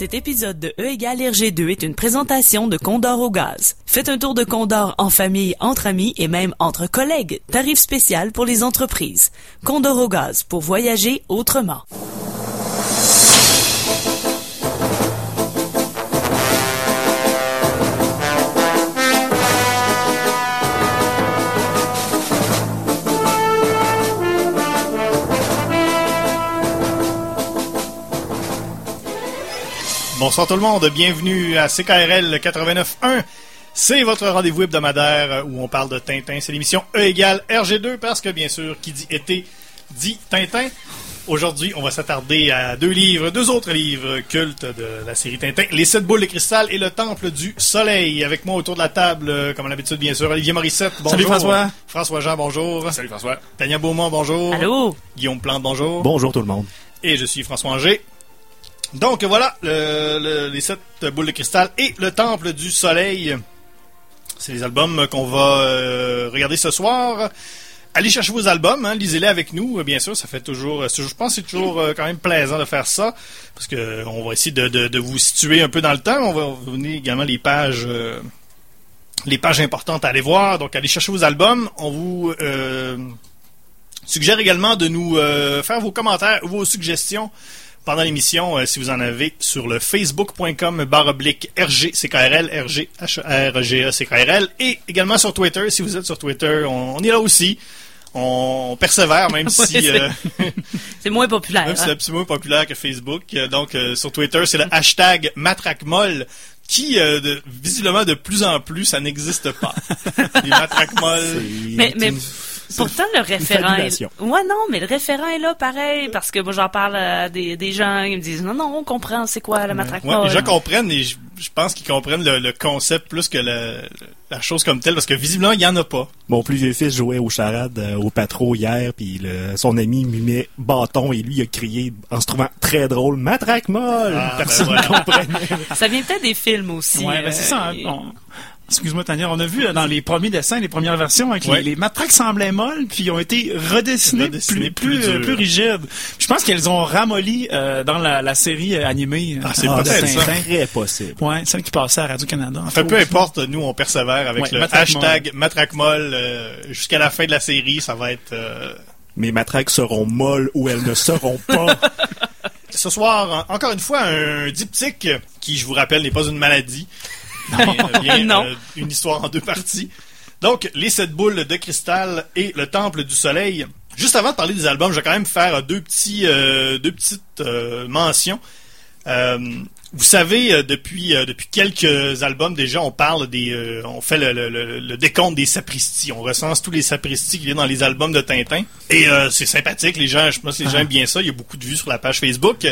Cet épisode de E égale RG2 est une présentation de Condor au gaz. Faites un tour de Condor en famille, entre amis et même entre collègues. Tarif spécial pour les entreprises. Condor au gaz pour voyager autrement. Bonsoir tout le monde, bienvenue à CKRL 89.1. C'est votre rendez-vous hebdomadaire où on parle de Tintin. C'est l'émission E égale RG2 parce que bien sûr, qui dit été dit Tintin. Aujourd'hui, on va s'attarder à deux livres, deux autres livres cultes de la série Tintin, Les Sept Boules de Cristal et Le Temple du Soleil. Avec moi autour de la table, euh, comme à l'habitude bien sûr, Olivier Morissette, bonjour. Salut François. François Jean, bonjour. Salut François. Tania Beaumont, bonjour. Allô? Guillaume Plante, bonjour. Bonjour tout le monde. Et je suis François Anger. Donc voilà, le- le- les sept boules de cristal et le temple du soleil. C'est les albums qu'on va euh, regarder ce soir. Allez chercher vos albums, hein, lisez-les avec nous, bien sûr. Ça fait toujours, euh, je pense que c'est toujours euh, quand même plaisant de faire ça, parce que euh, on va essayer de, vous situer un peu dans le temps. On va vous donner également les pages, les pages importantes à aller voir. Donc allez chercher vos albums. On vous suggère également de nous faire vos commentaires, vos suggestions pendant l'émission, euh, si vous en avez, sur le facebook.com barre oblique RGCKRL, RG, H-R-G-E, CKRL, et également sur Twitter, si vous êtes sur Twitter, on, on est là aussi. On persévère, même si Ouais, c'est- euh, C'est moins populaire. même si hein? c'est absolument populaire que Facebook. Euh, Donc, euh, sur Twitter, c'est le hashtag matraquemolle qui, euh, de- visiblement, de plus en plus, ça n'existe pas. Les matraquemolles. Mais, mais pourtant, le référent est... Ouais, non, mais le référent est là, pareil, parce que moi, j'en parle à des, des gens, ils me disent, non, non, on comprend, c'est quoi la matraque Ouais, les gens comprennent et je, je pense qu'ils comprennent le, le concept plus que le- la chose comme telle parce que visiblement il y en a pas. Mon plus vieux fils jouait aux charades euh, au patro hier, puis le- son ami mimait bâton et lui il a crié en se trouvant très drôle matraque molle. Ah, Personne ben ne voilà. comprenait. Ça vient peut-être des films aussi. Ouais, ben c'est ça. hein. euh, On- Excuse-moi, Tania, on a vu euh, dans les premiers dessins, les premières versions, avec Ouais. les, les matraques semblaient molles, puis ils ont été redessinés, Redessinés plus, plus plus, euh, plus rigides. Je pense qu'elles ont ramolli euh, dans la, la série euh, animée. Ah, c'est peut-être ça. Très possible. Ouais, celle qui passait à Radio-Canada. Enfin, peu importe, nous on persévère avec Ouais, le matraquemolle. hashtag matraquemolle euh, jusqu'à la fin de la série, ça va être euh, Mes matraques seront molles ou elles ne seront pas. ce soir en- encore une fois un diptyque qui je vous rappelle n'est pas une maladie. Euh, bien, Non. euh, une histoire en deux parties. Donc, les sept boules de cristal et le temple du soleil. Juste avant de parler des albums, je vais quand même faire deux petits, euh, deux petites euh, mentions. Euh, vous savez, depuis depuis quelques albums déjà, on parle des, on fait le, le- le- le décompte des sapristis. On recense tous les sapristis qu'il y a dans les albums de Tintin. Et c'est sympathique. Les gens, je pense que les gens aiment bien ça. Il y a beaucoup de vues sur la page Facebook.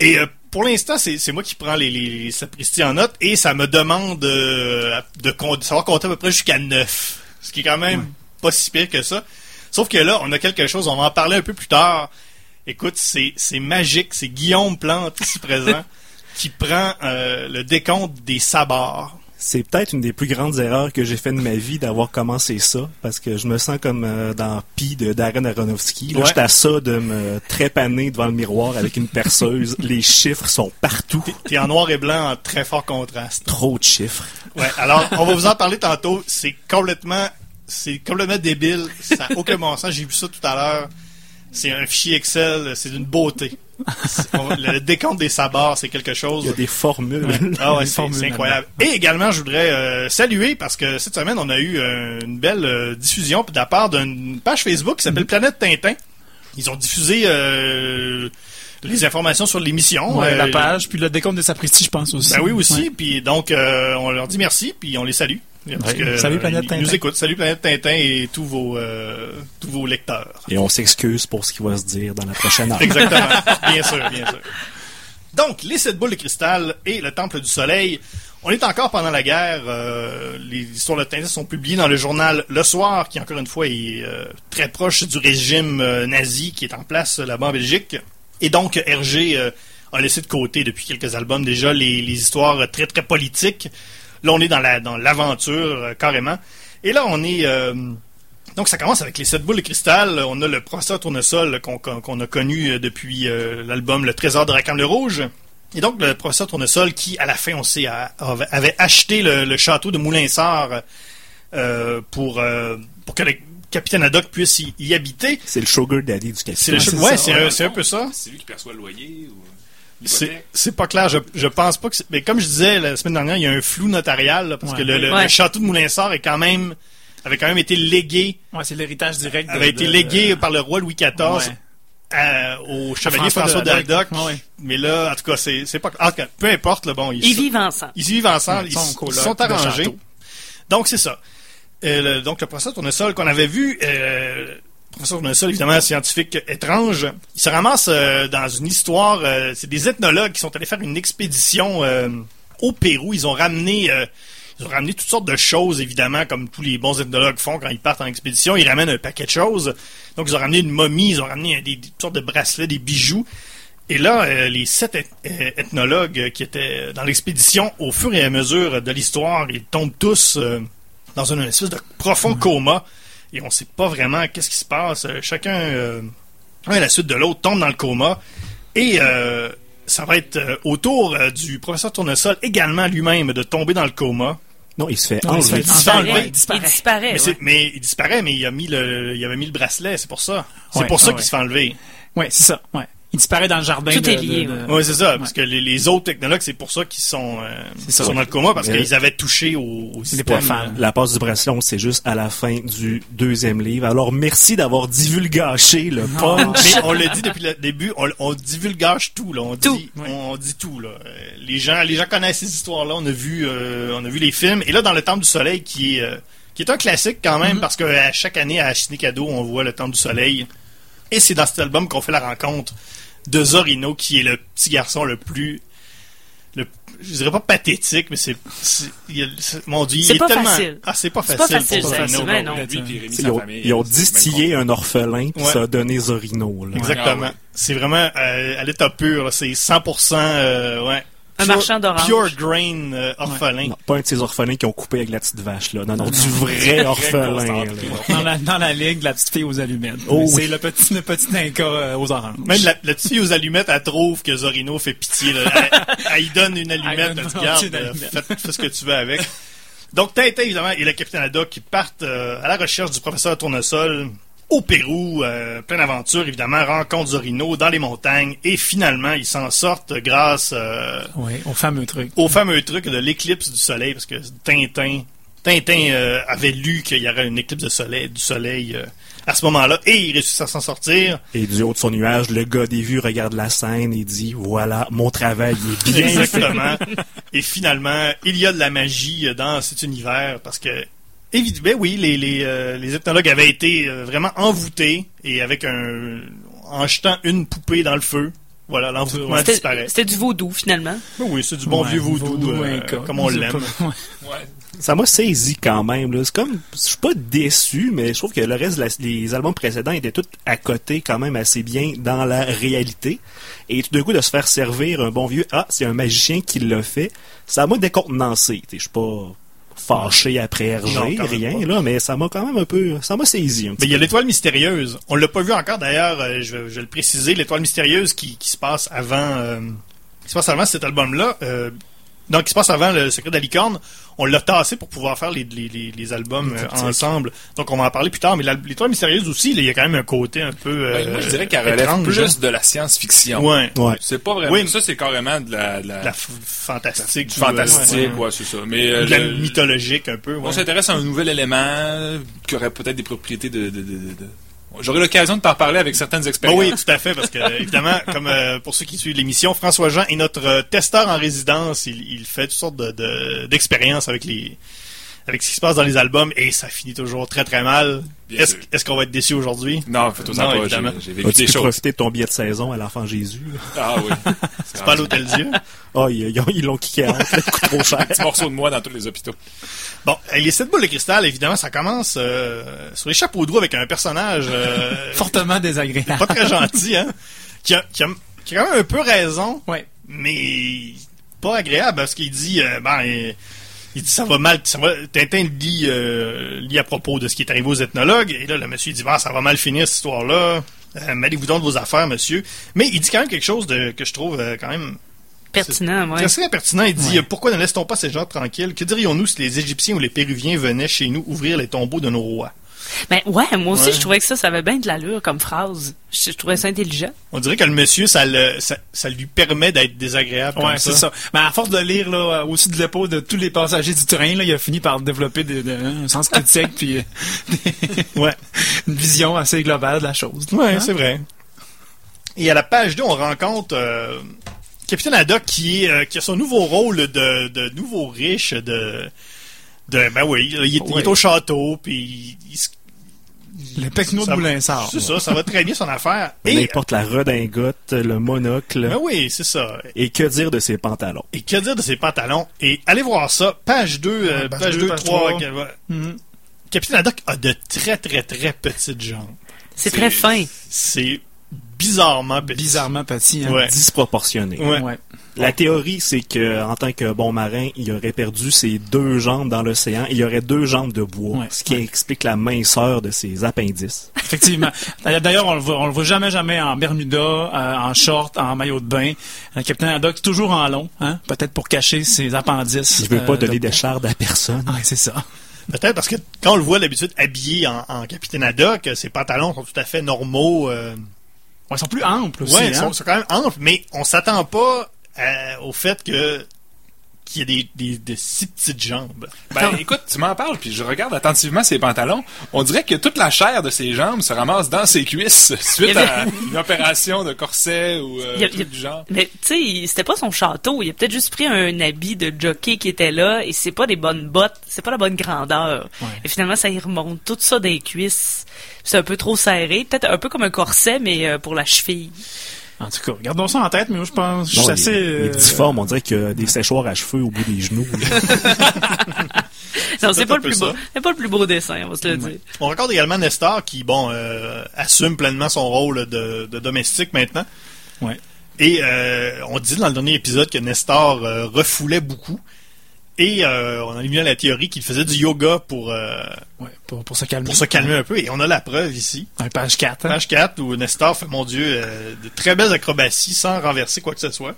Et pour l'instant, c'est moi qui prends les, les, les sapristis en note et ça me demande euh, de, de savoir compter à peu près jusqu'à 9. Ce qui est quand même pas si pire que ça. Sauf que là, on a quelque chose, on va en parler un peu plus tard. Écoute, c'est c'est magique. C'est Guillaume Plante, ici présent, qui prend euh, le décompte des sabords. C'est peut-être une des plus grandes erreurs que j'ai fait de ma vie d'avoir commencé ça, parce que je me sens comme euh, dans Pi de Darren Aronofsky. Là, Ouais. j'étais à ça de me trépaner devant le miroir avec une perceuse. Les chiffres sont partout. T'es en noir et blanc en très fort contraste. Trop de chiffres. Ouais, alors on va vous en parler tantôt. C'est complètement, c'est complètement débile. Ça n'a aucun bon sens. J'ai vu ça tout à l'heure. C'est un fichier Excel. C'est d'une beauté. Le décompte des sabords, c'est quelque chose. Il y a des formules. Ah ouais, c'est incroyable. Et également, je voudrais euh, saluer parce que cette semaine, on a eu euh, une belle euh, diffusion de la part d'une page Facebook qui s'appelle Planète Tintin. Ils ont diffusé les informations sur l'émission. Ouais, la page, puis le décompte des sapristis, je pense aussi. ben oui aussi, puis donc on leur dit merci, puis on les salue. Parce Ouais. que, Salut, Planète Tintin. nous écoutent. Salut Planète Tintin et tous vos euh, tous vos lecteurs. Et on s'excuse pour ce qui va se dire dans la prochaine heure. Exactement. bien sûr, bien sûr. Donc, les sept boules de cristal et le temple du soleil. On est encore pendant la guerre. euh, les histoires de Tintin sont publiées dans le journal Le Soir, qui encore une fois est euh, très proche du régime euh, nazi qui est en place là-bas en Belgique. Et donc, Hergé a laissé de côté depuis quelques albums déjà les, les histoires très très politiques. Là, on est dans la dans l'aventure euh, carrément. Et là, on est euh, donc ça commence avec les sept boules de cristal. On a le professeur Tournesol qu'on qu'on- qu'on a connu euh, depuis euh, l'album Le Trésor de Racan le Rouge. Et donc, le professeur Tournesol, qui, à la fin, on sait, a- avait acheté le, le château de Moulinsart euh, pour, euh, pour que le capitaine Haddock puisse y, y habiter. C'est le sugar daddy du C'est capitaine. le c'est ouais, c'est ouais, un, c'est un peu ça. C'est lui qui perçoit le loyer ou C'est pas clair. Je, je pense pas que Mais comme je disais la semaine dernière, il y a un flou notarial, là, parce Ouais. que le, le- Ouais. le château de Moulinsart est quand même avait quand même été légué, Ouais, c'est l'héritage direct. de- avait été de- légué par le roi Louis XIV Ouais. à- au chevalier François François. Mais là, en tout cas, c'est c'est pas. En tout cas, peu importe, là, bon, ils, Ils sont- vivent ensemble. ils vivent ensemble, Ils ils, sont arrangés. Donc c'est ça. Euh, le- donc le professeur Tournesol qu'on avait vu, euh, le professeur Tournesol évidemment un scientifique étrange, il se ramasse euh, dans une histoire. euh, c'est des ethnologues qui sont allés faire une expédition euh, au Pérou. Ils ont ramené ils ont ramené toutes sortes de choses, évidemment, comme tous les bons ethnologues font quand ils partent en expédition. Ils ramènent un paquet de choses. Donc, ils ont ramené une momie, ils ont ramené des, des sortes de bracelets, des bijoux. Et là, les sept eth- ethnologues qui étaient dans l'expédition, au fur et à mesure de l'histoire, ils tombent tous dans une espèce de profond coma. Et on ne sait pas vraiment qu'est-ce qui se passe. Euh, Chacun, euh, un à la suite de l'autre, tombe dans le coma. Et euh, ça va être euh, au tour euh, du professeur Tournesol également lui-même de tomber dans le coma. Non, il se fait Non, il se enlever. fait Il disparaît. Il disparaît. Mais, c'est- ouais. mais il disparaît, mais il a mis le, il avait mis le bracelet, c'est pour ça. C'est Ouais, pour ça ouais, qu'il se fait enlever. Ouais, c'est ça. Ouais. Il disparaît dans le jardin. Tout de- est lié, de- ouais. Oui, c'est ça, Ouais. parce que les, les autres technologues, c'est pour ça qu'ils sont, euh, C'est ça. sont dans le coma, parce qu'ils avaient touché au, au système. La passe du bracelet, on sait juste à la fin du deuxième livre. Alors, merci d'avoir divulgaché le punch. Mais on l'a dit depuis le début, on, on divulgage tout, là. On Tout. dit, Oui. on dit tout, là. Euh, Les gens, les gens connaissent ces histoires-là. On a vu, euh, on a vu les films. Et là, dans le Temple du Soleil, qui est, euh, qui est un classique quand même, parce que à chaque année à Cadeau, on voit le Temple du Soleil. Et c'est dans cet album qu'on fait la rencontre de Zorino, qui est le petit garçon le plus, le, je dirais pas pathétique, mais c'est, c'est- c'est- mon Dieu, C'est il est pas tellement, facile. ah, c'est pas C'est facile. pas facile, pour Zorino. c'est vrai, non. Lui, puis Rémi, Ils ont, famille, ils ont c'est bien distillé un orphelin, puis Ouais. ça a donné Zorino. Là. Exactement. Ah ouais. C'est vraiment euh, à l'état pur. C'est 100%, euh, ouais. Un Pure- marchand d'orange. Pure grain euh, orphelin. Non, pas un de ces orphelins qui ont coupé avec la petite vache. Là. Non, non, du vrai orphelin. Dans la, dans la ligue, la petite fille aux allumettes. Oh c'est oui. le petit, le petit Inca euh, aux oranges. Même la, la petite fille aux allumettes, elle trouve que Zorino fait pitié. là. Elle, elle y donne une allumette, Elle dit garde, euh, fais, fais ce que tu veux avec. Donc Tintin, évidemment, et le capitaine Haddock qui partent euh, à la recherche du professeur Tournesol au Pérou, euh, pleine aventure, évidemment, rencontre Zorino dans les montagnes, et finalement, ils s'en sortent grâce... euh, Oui, au fameux truc. au fameux truc de l'éclipse du soleil, parce que Tintin, Tintin euh, avait lu qu'il y aurait une éclipse de soleil, du soleil euh, à ce moment-là, et il réussit à s'en sortir. Et du haut de son nuage, le gars des vues regarde la scène et dit Voilà, mon travail est bien fait. Exactement. et finalement, il y a de la magie dans cet univers, parce que, évidemment, oui, les, les, euh, les ethnologues avaient été euh, vraiment envoûtés, et avec un... en jetant une poupée dans le feu, voilà, l'envoûtement disparaît. c'était du vaudou, finalement. Ben oui, c'est du bon Ouais, vieux vaudou, vaudou, euh, comme on l'aime. ouais. Ça m'a saisi quand même. là. C'est comme, je suis pas déçu, mais je trouve que le reste, la- les albums précédents étaient tous à côté quand même assez bien dans la réalité. Et tout d'un coup, de se faire servir un bon vieux, ah, c'est un magicien qui l'a fait, ça m'a décontenancé. Je suis pas fâché après Non, même rien, là, mais ça m'a quand même un peu, ça m'a saisi un Mais il y a l'étoile mystérieuse. On l'a pas vu encore d'ailleurs, euh, je, vais, je vais le préciser, l'étoile mystérieuse qui, qui se passe avant euh, qui se passe avant cet album-là. Euh, donc, qui se passe avant le secret de la licorne. On l'a tassé pour pouvoir faire les, les, les, les albums euh, ensemble. Donc, on va en parler plus tard. Mais la- l'étoile mystérieuse aussi, là, il y a quand même un côté un peu. euh, Ben, moi, je dirais qu'elle relève plus hein. de la science-fiction. Ouais. Ouais. C'est pas vraiment. Oui. Ça, c'est carrément de la, de la, De La f- fantastique. du euh, fantastique, ouais, ouais, ouais. c'est ça. Mais euh, De la le- mythologique un peu. ouais. on s'intéresse à un nouvel élément qui aurait peut-être des propriétés de. de, de, de- de- J'aurai l'occasion de t'en parler avec certaines Ben expériences. oui, tout à fait, parce que évidemment, comme euh, pour ceux qui suivent l'émission, François Jean est notre euh, testeur en résidence. Il, il fait toutes sortes de- de- d'expériences avec les avec ce qui se passe dans les albums et ça finit toujours très très mal. Est-ce qu'on va être déçu aujourd'hui? Non, fais-toi Non, pas. J'ai évidemment. j'ai vécu des choses. profiter de ton billet de saison à l'enfant Jésus? Ah oui. C'est pas l'Hôtel Dieu? Ah, ils ils ont- ils l'ont kické trop cher. petit morceau de moi dans tous les hôpitaux. Bon, et les sept boules de cristal, évidemment, ça commence euh, sur les chapeaux de roue avec un personnage euh, Fortement désagréable. pas très gentil, hein, qui a, qui, a, qui a quand même un peu raison, Ouais. mais pas agréable parce qu'il dit euh, ben euh, il dit ça va mal ça va Tintin lit euh, lit à propos de ce qui est arrivé aux ethnologues et là le monsieur dit ben ça va mal finir cette histoire là mêlez-vous donc de vos affaires monsieur? Mais il dit quand même quelque chose de que je trouve euh, quand même Pertinent, ouais. C'est pertinent. Il dit Ouais. euh, Pourquoi ne laisse-t-on pas ces gens tranquilles? Que dirions-nous si les Égyptiens ou les Péruviens venaient chez nous ouvrir les tombeaux de nos rois? Ben, ouais, moi aussi, Ouais. je trouvais que ça, ça avait bien de l'allure comme phrase. Je, je trouvais ça intelligent. On dirait que le monsieur, ça, le- ça, ça lui permet d'être désagréable. Ouais, c'est ça. Mais à force de lire là, au-dessus de l'épaule de tous les passagers du train, là, il a fini par développer des- des- un sens critique puis euh, Ouais, une vision assez globale de la chose. ouais Hein? c'est vrai. Et à la page 2, on rencontre euh, Capitaine Haddock qui, est, euh, qui a son nouveau rôle de, de nouveau riche de. De, ben oui, il est, il est Ouais. au château, puis il, se- Le pecno de Moulinsard. C'est ça, ça va très bien son affaire. Mais Et, il porte la redingote, le monocle. ben oui, c'est ça. Et que dire de ses pantalons? Et que dire de ses pantalons? Et allez voir ça, page 2, euh, Ouais, page page deux, 2, page 3. trois. Mhm. Capitaine Haddock a de très, très, très petites jambes. C'est très fin. C'est bizarrement petit. Bizarrement petit. Hein? Ouais. Disproportionné. Ouais. Ouais. La théorie, c'est que en tant que bon marin, il aurait perdu ses deux jambes dans l'océan il y aurait deux jambes de bois, Ouais. ce qui explique la minceur de ses appendices. Effectivement. D'ailleurs, on le voit, on le voit jamais, jamais en Bermuda, euh, en short, en maillot de bain. Le capitaine Haddock toujours en long, hein? Peut-être pour cacher ses appendices. Je veux pas euh, donner de- des chardes à personne. Ouais, c'est ça. Peut-être parce que quand on le voit d'habitude habillé en, en Capitaine Haddock, ses pantalons sont tout à fait normaux. euh, Ouais, ils sont plus amples aussi. ouais, hein? ils sont, sont quand même amples, mais on s'attend pas euh, au fait que qu'il y ait des, des, de si petites jambes. Ben, écoute, tu m'en parles, puis je regarde attentivement ses pantalons. On dirait que toute la chair de ses jambes se ramasse dans ses cuisses suite avait- à une opération de corset ou euh, a- truc a- du genre. Mais tu sais, c'était pas son château. Il a peut-être juste pris un habit de jockey qui était là et c'est pas des bonnes bottes, c'est pas la bonne grandeur. Ouais. Et finalement, ça y remonte tout ça des cuisses. C'est un peu trop serré, peut-être un peu comme un corset, mais euh, pour la cheville. En tout cas, gardons ça en tête, mais moi, je pense, je suis assez... il est euh, difforme, on dirait qu'il y a des séchoirs à cheveux au bout des genoux. Non, c'est pas le plus beau. C'est pas le plus beau dessin, on va se le dire. On regarde également Nestor qui, bon, euh, assume pleinement son rôle de, de domestique maintenant. Ouais. Et euh, on dit dans le dernier épisode que Nestor euh, refoulait beaucoup. Et euh, on a éliminé la théorie qu'il faisait du yoga pour, euh, Ouais, pour, pour se calmer. pour se calmer un peu. Et on a la preuve ici. Ouais, page 4. hein. Page 4 où Nestor fait, mon Dieu, euh, de très belles acrobaties sans renverser quoi que ce soit.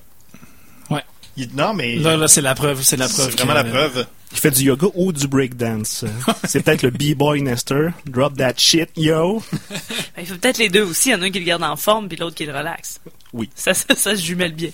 Ouais. Il dit non, mais Là, là, c'est la preuve, c'est la preuve. c'est vraiment la preuve. Il fait du yoga ou du breakdance. C'est peut-être le B-boy Nestor. Drop that shit, yo. Ben, il faut peut-être les deux aussi. Il y en a un qui le garde en forme puis l'autre qui le relaxe. Oui. Ça, ça, ça se jumelle bien.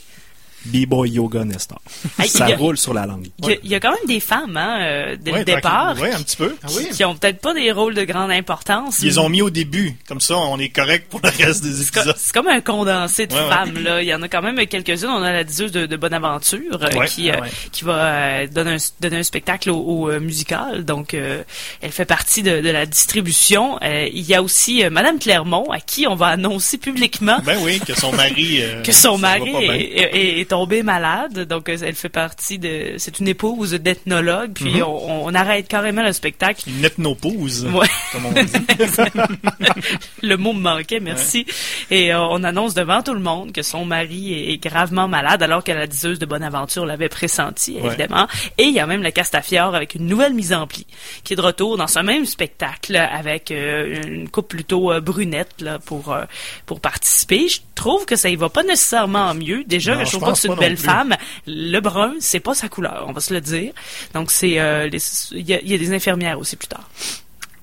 B-boy yoga Nestor. Hey, Ça il y a- roule sur la langue. Il y, a, il y a quand même des femmes, hein, euh, dès Ouais, le départ. Ouais, un petit peu. qui, qui ont peut-être pas des rôles de grande importance. Ils les ont mis au début. Comme ça, on est correct pour le reste des épisodes. c'est comme un condensé de Ouais, ouais. femmes. Là. Il y en a quand même quelques-unes. On a la diseuse de, de Bonaventure euh, Ouais, qui, euh, ah ouais. qui va euh, donner, un, donner un spectacle au, au, musical. Donc, euh, elle fait partie de, de la distribution. Euh, il y a aussi euh, Madame Clermont, à qui on va annoncer publiquement Ben oui, que son mari... euh, que son mari est- est tombé malade. Donc, euh, elle fait partie de... C'est une épouse d'ethnologue. Puis, Mhm. on, on arrête carrément le spectacle. Une ethnopause, Ouais. comme on dit. le mot me manquait, merci. Et euh, on annonce devant tout le monde que son mari est, gravement malade, alors que la diseuse de Bonaventure l'avait pressenti, Ouais. évidemment. Et il y a même le Castafiore avec une nouvelle mise en pli, qui est de retour dans ce même spectacle avec euh, une coupe plutôt euh, brunette là, pour euh, pour participer. Je trouve que ça y va pas nécessairement mieux. Déjà, Non, je je trouve pas pense une belle femme. Le brun, c'est pas sa couleur, on va se le dire. Donc c'est euh, il y, a, il y a des infirmières aussi plus tard.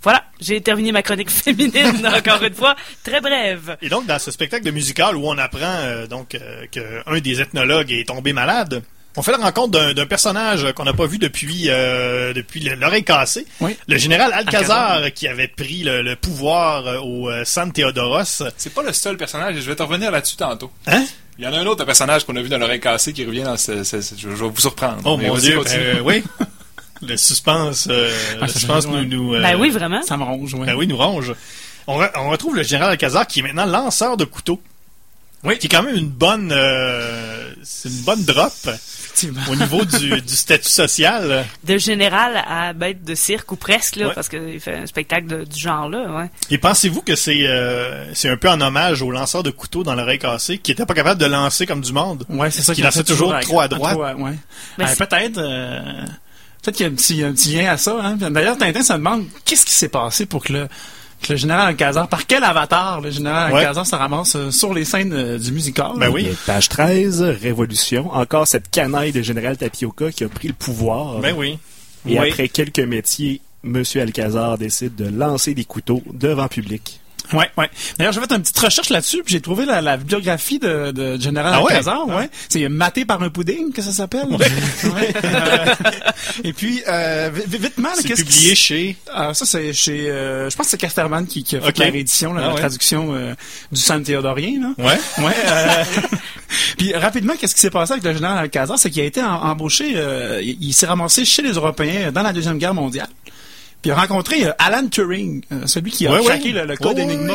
Voilà, j'ai terminé ma chronique féminine, encore une fois, très brève. Et donc, dans ce spectacle de musical où on apprend euh, donc euh, qu'un des ethnologues est tombé malade, on fait la rencontre d'un personnage qu'on n'a pas vu depuis euh, depuis le- l'oreille cassée. Oui. Le général Alcazar, Alcazar. qui avait pris le, le pouvoir euh, au San Theodoros. C'est pas le seul personnage, et je vais te revenir là-dessus tantôt. Hein? Il y en a un autre personnage qu'on a vu dans l'oreille cassée qui revient dans ce, ce- ce- je, je vais vous surprendre. Oh Mais mon Dieu, euh, oui. Le suspense, euh, Ah, le suspense nous, euh, Ben oui, vraiment. Ça me ronge, ouais. Ben oui, nous ronge. On, re- on retrouve le général Alcazar qui est maintenant lanceur de couteaux. Oui. Qui est quand même une bonne, euh, c'est une bonne drop Effectivement. au niveau du, du statut social. De général à bête de cirque ou presque, là, Ouais. parce qu'il fait un spectacle de- du genre-là, ouais. Et pensez-vous que c'est euh, c'est un peu en hommage au lanceur de couteaux dans l'oreille cassée qui était pas capable de lancer comme du monde? Ouais, c'est ça Qui lançait toujours trop à droite. à- ouais. Ben, Euh, peut-être. euh, Peut-être qu'il y a un petit, un petit lien à ça. Hein. D'ailleurs, Tintin se demande qu'est-ce qui s'est passé pour que le Le général Alcazar, par quel avatar le général Ouais. Alcazar se ramasse euh, sur les scènes euh, du musical? Ben oui. Page 13, Révolution. Encore cette canaille de général Tapioca qui a pris le pouvoir. Ben oui. Et Oui. après quelques métiers, Monsieur Alcazar décide de lancer des couteaux devant public. Ouais, ouais. D'ailleurs, j'ai fait une petite recherche là-dessus, puis j'ai trouvé la, la biographie de, de Général Ah ouais? Alcazar, ouais. C'est maté par un pudding que ça s'appelle. Ouais. Euh, et puis, euh, vi- vi- vite mal, C'est qu'est-ce publié qui... chez... Ah, ça, c'est chez... euh, je pense que c'est Casterman qui, qui a fait la réédition, là, Ah la ouais. traduction euh, du San Théodorien, là. Ouais. Ouais. puis rapidement, qu'est-ce qui s'est passé avec le général Alcazar, c'est qu'il a été embauché, euh, il, il s'est ramassé chez les Européens dans la deuxième guerre mondiale. Puis il a rencontré euh, Alan Turing, euh, celui qui a Ouais, le, le code Ouais, Enigma.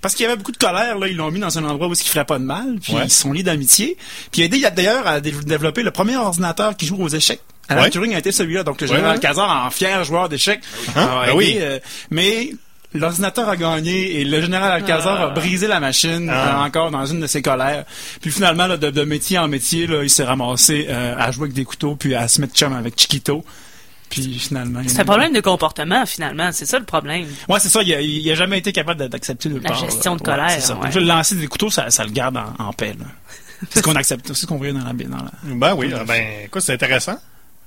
Parce qu'il y avait beaucoup de colère, là, ils l'ont mis dans un endroit où il ferait pas de mal, puis Ouais. ils se sont liés d'amitié. Puis il a aidé d'ailleurs à dé- développer le premier ordinateur qui joue aux échecs. Alan Ouais. Turing a été celui-là, donc le général ouais. Alcazar, en fier joueur d'échecs, Hein? a Ben aidé, oui. euh, mais l'ordinateur a gagné et le général Alcazar a brisé la machine Ah. euh, encore dans une de ses colères. Puis finalement, là, de, de métier en métier, là, il s'est ramassé euh, à jouer avec des couteaux puis à se mettre chum avec Chiquito. Puis finalement... C'est un problème de comportement, finalement. C'est ça le problème. Ouais, c'est ça. Il a, il a jamais été capable d'accepter de La gestion de colère, c'est ça. ouais. Le lancer des couteaux, ça, ça le garde en, en paix. C'est ce qu'on accepte, c'est ce qu'on voyait dans la, dans la... Ben oui, ah ben, écoute, c'est intéressant.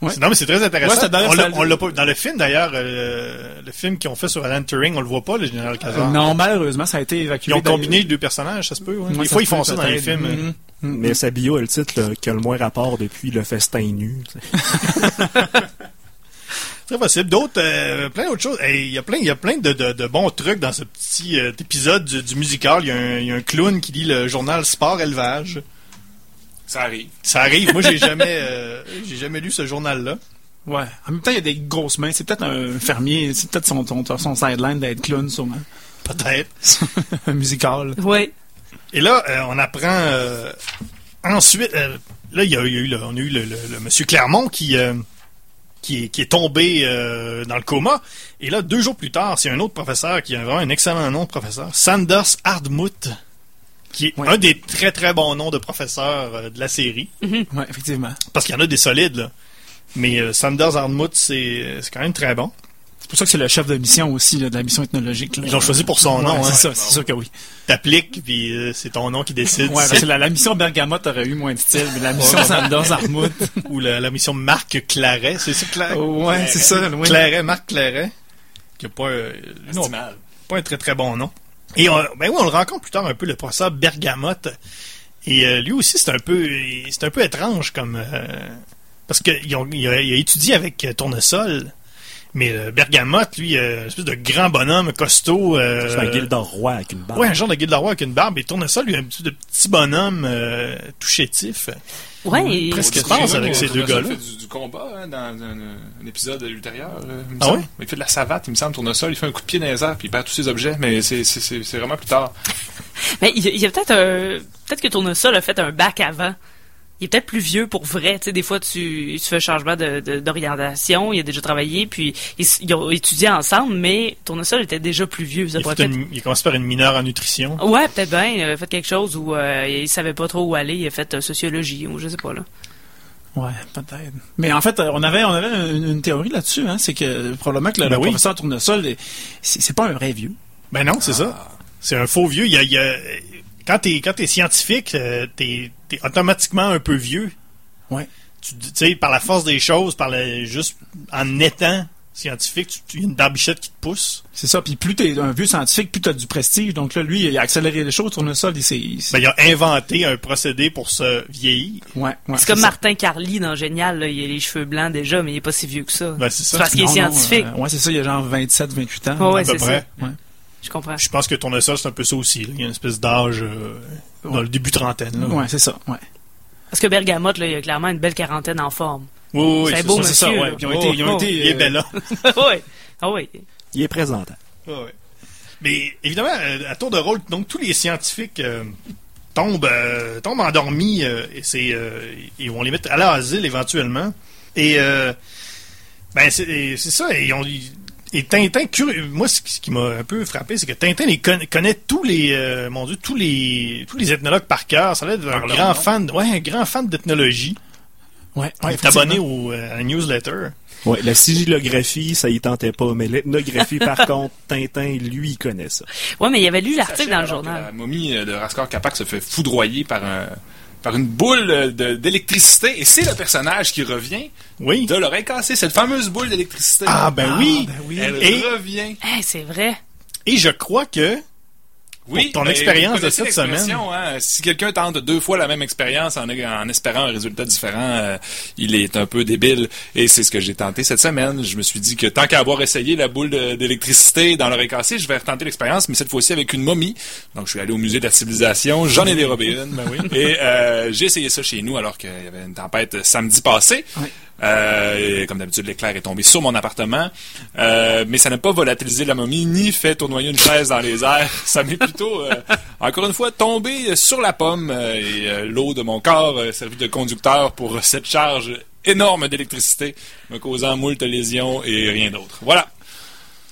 Ouais. Non, mais c'est très intéressant. Ouais, on l'a- ça- on l'a pas dans le film d'ailleurs, euh, le film qu'ils ont fait sur Alan Turing, on le voit pas, le général Kazar. Euh, non, malheureusement, ça a été évacué. Ils ont combiné les deux personnages, ça se peut. ouais. Ouais, Des fois, ils font ça dans les films. Mhm. Mhm. Mais sa bio a le titre là, qui a le moins rapport depuis le festin nu. Très possible. D'autres, euh, plein d'autres choses. Hey, Il y a plein, il y a plein de, de- de bons trucs dans ce petit euh, épisode du, du musical. Il y, a un, il y a un clown qui lit le journal Sport Élevage. Ça arrive. Ça arrive. Moi, j'ai jamais, euh, j'ai jamais lu ce journal-là. Ouais. En même temps, il y a des grosses mains. C'est peut-être un fermier. C'est peut-être son, son, son sideline d'être clown, sûrement. Peut-être. un musical. Oui. Et là, euh, on apprend euh, ensuite. euh, là, il y a, y a eu, le- on a eu le, le- le monsieur Clermont qui euh, qui, est, qui est tombé euh, dans le coma. Et là, deux jours plus tard, c'est un autre professeur qui a vraiment un excellent nom de professeur, Sanders Hardmuth, qui est Ouais. un des très très bons noms de professeurs euh, de la série. Ouais, effectivement. Parce qu'il y en a des solides, là. Mais euh, Sanders Hardmuth, c'est c'est quand même très bon. C'est pour ça que c'est le chef de mission aussi, là, de la mission ethnologique. là. Ils l'ont choisi pour son Ouais, nom. C'est Hein. ça, c'est sûr que oui. T'appliques, puis euh, c'est ton nom qui décide. Ouais, parce que la, la mission Bergamote aurait eu moins de style, mais la mission Ouais. Sanders Armouth. Ou la, la mission Marc Claret, c'est ça, Claret? ouais, c'est ça. oui. Claret, Marc Claret, qui a pas, euh, non, pas un très très bon nom. Et on, ben oui, on le rencontre plus tard un peu, le professeur Bergamote. Et euh, lui aussi, c'est un peu, c'est un peu étrange comme, parce que ils ont- il, a, il a étudié avec Tournesol. Mais euh, Bergamote, lui, euh, une espèce de grand bonhomme costaud. euh, C'est un Gildor roi avec une barbe. Ouais, un genre de guide roi avec une barbe. Et Tournesol, lui, un petit, de petit bonhomme euh, tout chétif. Ouais. Presque Au- se passe au- avec ces deux gars-là. fait du, du combat hein, dans un, un épisode ultérieur. euh, il me Ah ouais? Il fait de la savate, il me semble, Tournesol. Il fait un coup de pied dans les airs, puis il perd tous ses objets. Mais c'est c'est- c'est- c'est vraiment plus tard. Mais il y a, il y a peut-être un. Peut-être que Tournesol a fait un bac avant. Il est peut-être plus vieux pour vrai. Tu sais, des fois, tu, tu fais un changement de- de- d'orientation. il a déjà travaillé, puis ils, ont étudié ensemble, mais Tournesol était déjà plus vieux. Ça Il, a pourrait fait peut-être- une- il a commencé par une mineure en nutrition. Ouais, peut-être bien. Il avait fait quelque chose où euh, il savait pas trop où aller. Il a fait euh, sociologie ou je sais pas là. Ouais, peut-être. Mais en fait, on avait, on avait une, une théorie là-dessus, hein, c'est que probablement que le, Ben le oui. professeur Tournesol, est- c'est c'est pas un vrai vieux. Ben non, c'est ça. C'est un faux vieux. Il y a, il y a- quand t'es quand t'es scientifique, euh, t'es t'es automatiquement un peu vieux. Ouais. Tu sais, par la force des choses, par le, juste en étant scientifique, tu- y a une barbichette qui te pousse. C'est ça. Puis plus t'es un vieux scientifique, plus t'as du prestige. Donc là, lui, il a accéléré les choses. Tournesol, il s'est. il s'est- Ben, il a inventé un procédé pour se vieillir. ouais, ouais. C'est comme ça. Martin Carly dans Génial. Là. Il a les cheveux blancs déjà, mais il est pas si vieux que ça. Ben, c'est ça. parce qu'il est Non, scientifique. euh, ouais, c'est ça. Il a genre 27, 28 ans. Ouais, ouais, à peu c'est près. ça. Ouais. Je comprends. Je pense que Tournesol, c'est un peu ça aussi. là. Il y a une espèce d'âge euh, dans le début trentaine. Là. Ouais, c'est ça. Ouais. Parce que Bergamote, là, il a clairement une belle quarantaine en forme. Oui, oui, oui, C'est beau, ça. c'est ça, monsieur, ouais. ils ont été, ils ont Oh, été, il est euh, bel là. oui. Ah oui. Il est présentant. Ouais, ouais. Mais évidemment, euh, à tour de rôle, donc tous les scientifiques euh, tombent, euh, tombent endormis euh, et c'est euh, ils vont les mettre à l'asile éventuellement. Et euh, ben c'est ça. Et, ils ont- ils- et Tintin, curieux- moi ce qui m'a un peu frappé, c'est que Tintin connaît tous les, euh, mon Dieu, tous les tous les ethnologues par cœur. Ça a l'air grand nom. fan, ouais, un grand fan d'ethnologie. Ouais, Il ouais, est abonné au, euh, à la newsletter. Ouais, la sigilographie, ça y tentait pas, mais l'ethnographie, par contre, Tintin, lui, il connaît ça. Ouais, mais il avait lu l'article dans le journal. La momie euh, de Raskar Kapak se fait foudroyer par un par une boule d'électricité et c'est le personnage qui revient Oui. de l'oreille cassée, cette fameuse boule d'électricité. Ah, ben oui. ben oui. Elle Et- revient. Eh, c'est vrai. Et je crois que Oui, ton ben, expérience de cette l'expression, hein, si quelqu'un tente deux fois la même expérience en, en espérant un résultat différent, euh, il est un peu débile. Et c'est ce que j'ai tenté cette semaine. Je me suis dit que tant qu'à avoir essayé la boule d'électricité dans l'oreille cassée, je vais retenter l'expérience, mais cette fois-ci avec une momie. Donc je suis allé au musée de la civilisation, j'en ai dérobé une. Et euh, j'ai essayé ça chez nous alors qu'il y avait une tempête samedi passé. Ouais. Euh, et comme d'habitude, l'éclair est tombé sur mon appartement. Euh, mais ça n'a pas volatilisé la momie, ni fait tournoyer une chaise dans les airs. Ça m'est plutôt, euh, encore une fois, tombé sur la pomme. euh, et euh, l'eau de mon corps a servi de conducteur pour cette charge énorme d'électricité, me causant moult lésions et rien d'autre. Voilà.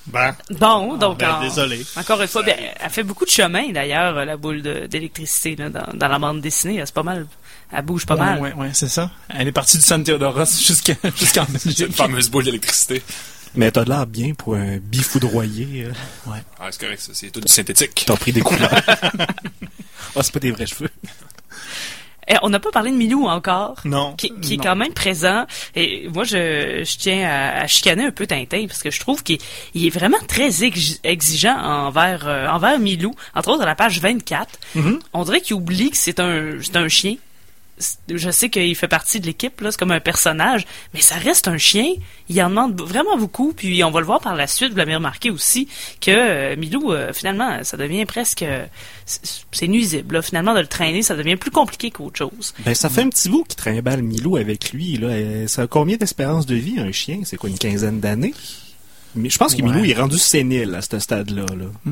ben, Bon, donc. ben, en- désolé. Encore une fois, ben, elle fait beaucoup de chemin, d'ailleurs, la boule de- d'électricité, dans la bande dessinée. C'est pas mal. Elle bouge pas Ouais, mal. ouais, ouais, c'est ça. Elle est partie du San Theodoros jusqu'à, jusqu'en Belgique. Cette fameuse boule d'électricité. Mais t'as de l'air bien pour un bifoudroyer. euh. Ah, c'est correct, ça. C'est tout du synthétique. T'as pris des couleurs. Ah, c'est pas des vrais cheveux. Eh, on n'a pas parlé de Milou encore. Non. Qui, qui est quand même présent. Et moi, je, je tiens à, à chicaner un peu Tintin parce que je trouve qu'il il est vraiment très exi- exigeant envers, euh, envers Milou. Entre autres, à la page 24, on dirait qu'il oublie que c'est un, c'est un chien. Je sais qu'il fait partie de l'équipe, là, c'est comme un personnage, mais ça reste un chien. Il en demande vraiment beaucoup, puis on va le voir par la suite. Vous l'avez remarqué aussi que euh, Milou, euh, finalement, ça devient presque, euh, c'est nuisible. là. Finalement, de le traîner, ça devient plus compliqué qu'autre chose. Ben, ça fait un petit bout qu'il trimballe Milou avec lui, là. Euh, Ça a combien d'espérance de vie, un chien? C'est quoi, une quinzaine d'années? Mais je pense que Ouais. Milou, il est rendu sénile à ce stade-là, là.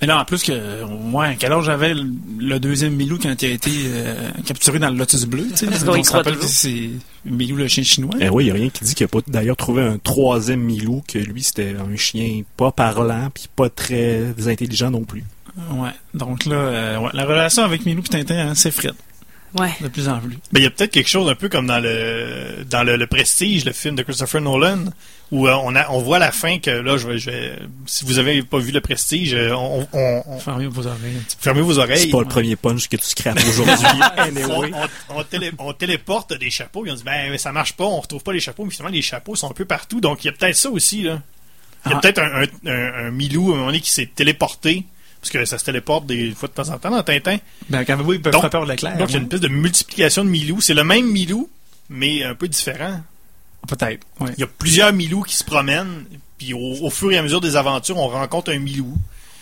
Mais là, en plus que, moi, quel âge j'avais le, le deuxième Milou quand il a été euh, capturé dans le Lotus Bleu, tu sais? Parce On se rappelle que c'est Milou le chien chinois. Eh oui, il n'y a rien qui dit qu'il a pas d'ailleurs trouvé un troisième Milou, que lui, c'était un chien pas parlant, puis pas très intelligent non plus. Ouais. Donc là, euh, ouais, la relation avec Milou et Tintin, hein, c'est frette, Ouais. de plus en plus. Ben, il y a peut-être quelque chose un peu comme dans le dans le, le Prestige, le film de Christopher Nolan, où euh, on a on voit à la fin que là, je je si vous avez pas vu le Prestige, euh, on, on, on- Fermez vos oreilles fermez vos C'est oreilles. pas le premier punch que tu scrapes aujourd'hui. on, anyway. on- on télé- on téléporte des chapeaux. Ils ont dit ben ça marche pas, on retrouve pas les chapeaux, mais finalement les chapeaux sont un peu partout. Donc il y a peut-être ça aussi là. Il y a Ah. peut-être un, un, un- un Milou à un moment donné qui s'est téléporté. Parce que ça se téléporte des fois de temps en temps dans Tintin. Ben, quand vous, ils peuvent Donc- frapper de l'éclair. Donc il y a une ouais. espèce de multiplication de Milou. C'est le même Milou, mais un peu différent. Peut-être, ouais. Il y a plusieurs Milous qui se promènent, puis au, au fur et à mesure des aventures, on rencontre un Milou.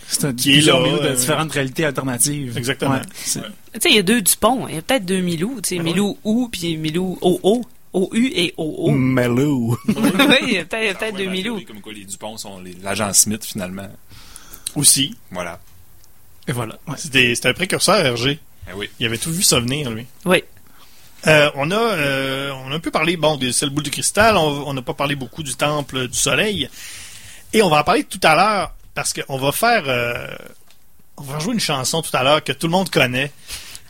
C'est un Qui est là, Milou de euh, différentes réalités alternatives. Exactement. Ouais, c'est- Tu sais, il y a deux Dupont. Il y a peut-être deux Milou. Tu sais, Milou OU puis Milou OO. OU et OO. Melou. oui, il y a peut-être il y a peut-être ouais, deux ben, Milou. Comme quoi les Dupont sont l'agent Smith, finalement. Aussi. Voilà. Et voilà. ouais. C'était c'était un précurseur, Hergé. Eh oui. Il avait tout vu ça venir, lui. Oui. Euh, on, a, euh, on a un peu parlé bon, des seules boules de cristal. On n'a pas parlé beaucoup du temple du soleil. Et on va en parler tout à l'heure, parce qu'on va faire... euh, on va jouer une chanson tout à l'heure que tout le monde connaît,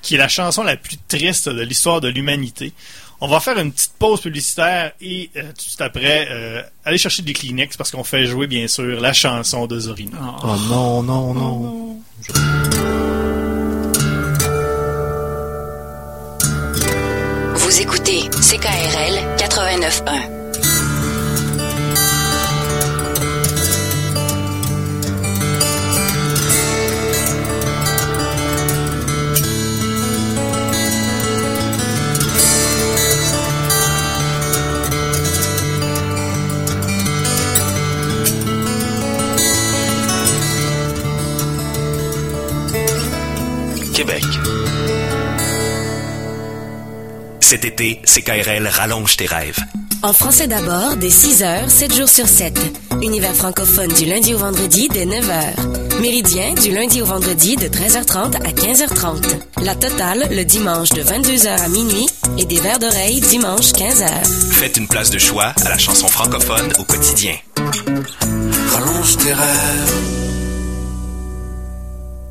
qui est la chanson la plus triste de l'histoire de l'humanité. On va faire une petite pause publicitaire et euh, tout de suite après, euh, aller chercher des Kleenex parce qu'on fait jouer, bien sûr, la chanson de Zorino. Ah. Oh non, non, non. Vous écoutez CKRL 89.1. Cet été, CKRL rallonge tes rêves. En français d'abord, dès 6h, 7 jours sur 7. Univers francophone du lundi au vendredi dès 9h. Méridien du lundi au vendredi de 13h30 à 15h30. La totale le dimanche de 22h à minuit et des verres d'oreille dimanche 15h. Faites une place de choix à la chanson francophone au quotidien. Rallonge tes rêves.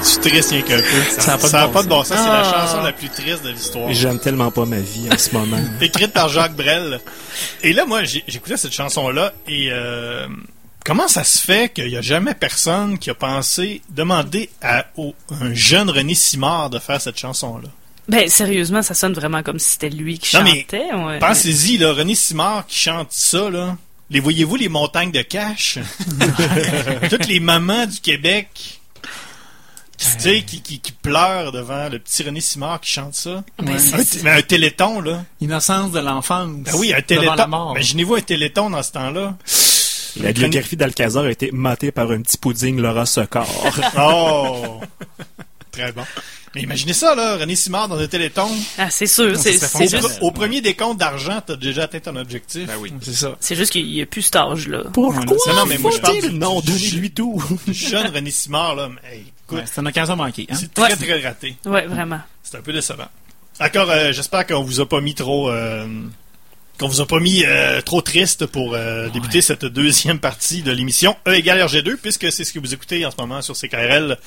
C'est-tu triste rien qu'un peu? Ça a pas de a bon pas de bon sens. C'est la Ah. chanson la plus triste de l'histoire. J'aime tellement pas ma vie en ce moment. Écrite par Jacques Brel. Et là, moi, j'écoutais cette chanson-là et euh, comment ça se fait qu'il n'y a jamais personne qui a pensé demander à au- un jeune René Simard de faire cette chanson-là? Ben, sérieusement, ça sonne vraiment comme si c'était lui qui Non, chantait. ouais. Pensez-y, là, René Simard qui chante ça, là. Les voyez-vous, les montagnes de cash? Toutes les mamans du Québec tu sais, qui, qui, qui pleurent devant le petit René Simard qui chante ça. Ouais. Un, mais un téléthon, là. Innocence de l'enfance. Ben oui, un téléthon. la mort. Imaginez-vous un téléthon dans ce temps-là. La biographie d'Alcazar a été matée par un petit pudding Laura Secor. Oh! Très bon. Mais imaginez ça, là, René Simard dans un téléthon. Ah, c'est sûr. C'est Au, juste, pre- au premier décompte d'argent, t'as déjà atteint ton objectif. Ben oui. C'est ça. c'est juste qu'il n'y a plus cet âge-là. Pourquoi Non, non, mais moi, je parle Non, donnez-lui tout? Jeune René Simard, là, mais, hey, écoute, Ouais, c'est une occasion manquée. Hein? c'est très, Ouais. très raté. Ouais, vraiment. C'est un peu décevant. D'accord, euh, j'espère qu'on vous a pas mis trop... euh, qu'on vous a pas mis euh, trop triste pour euh, débuter cette deuxième partie de l'émission E égale RG2, puisque c'est ce que vous écoutez en ce moment sur CKRL.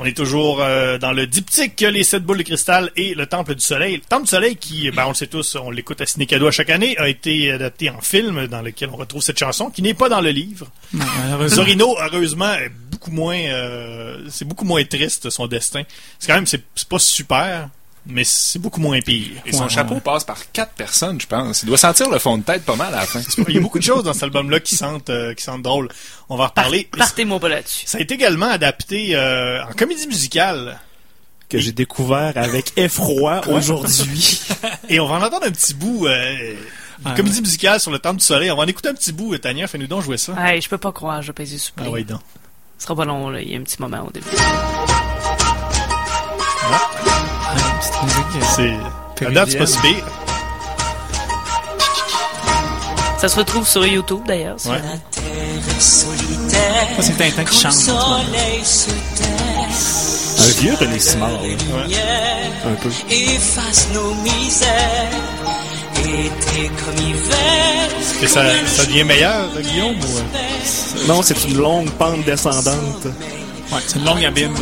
On est toujours euh, dans le diptyque Les sept boules de cristal et le Temple du Soleil. Le Temple du Soleil, qui, ben, on le sait tous, on l'écoute à Ciné Cadeau à chaque année, a été adapté en film dans lequel on retrouve cette chanson, qui n'est pas dans le livre. Non. Zorino, heureusement, est beaucoup moins, euh, c'est beaucoup moins triste son destin. C'est quand même, c'est pas super, mais c'est beaucoup moins pire. Et son Ouais, chapeau ouais. passe par quatre personnes, je pense. Il doit sentir le fond de tête pas mal à la fin. Il y a beaucoup de choses dans cet album-là qui sentent, euh, qui sentent drôles. On va en Par- reparler. Partez-moi pas là-dessus. Ça a été également adapté euh, en comédie musicale. Que j'ai découvert avec effroi aujourd'hui. Et on va en entendre un petit bout. Euh, une Ah, comédie musicale sur le Temple du Soleil. On va en écouter un petit bout. Euh, Tania, fais-nous donc jouer ça. Hey, je peux pas croire, je vais sur play. Ah oui, donc. Ce sera pas long, là. Il y a un petit moment au début. Ouais, C'est... À date, c'est pas si pire. Ça se retrouve sur YouTube, d'ailleurs. Ouais. Ça, c'est Tintin qui chante. Un vieux René Simard. Un peu. efface nos misères. Été comme hiver. Est-ce que ça, ça devient meilleur, euh, Guillaume? Ou, euh? Non, c'est une longue pente descendante. Ouais, c'est une longue abîme.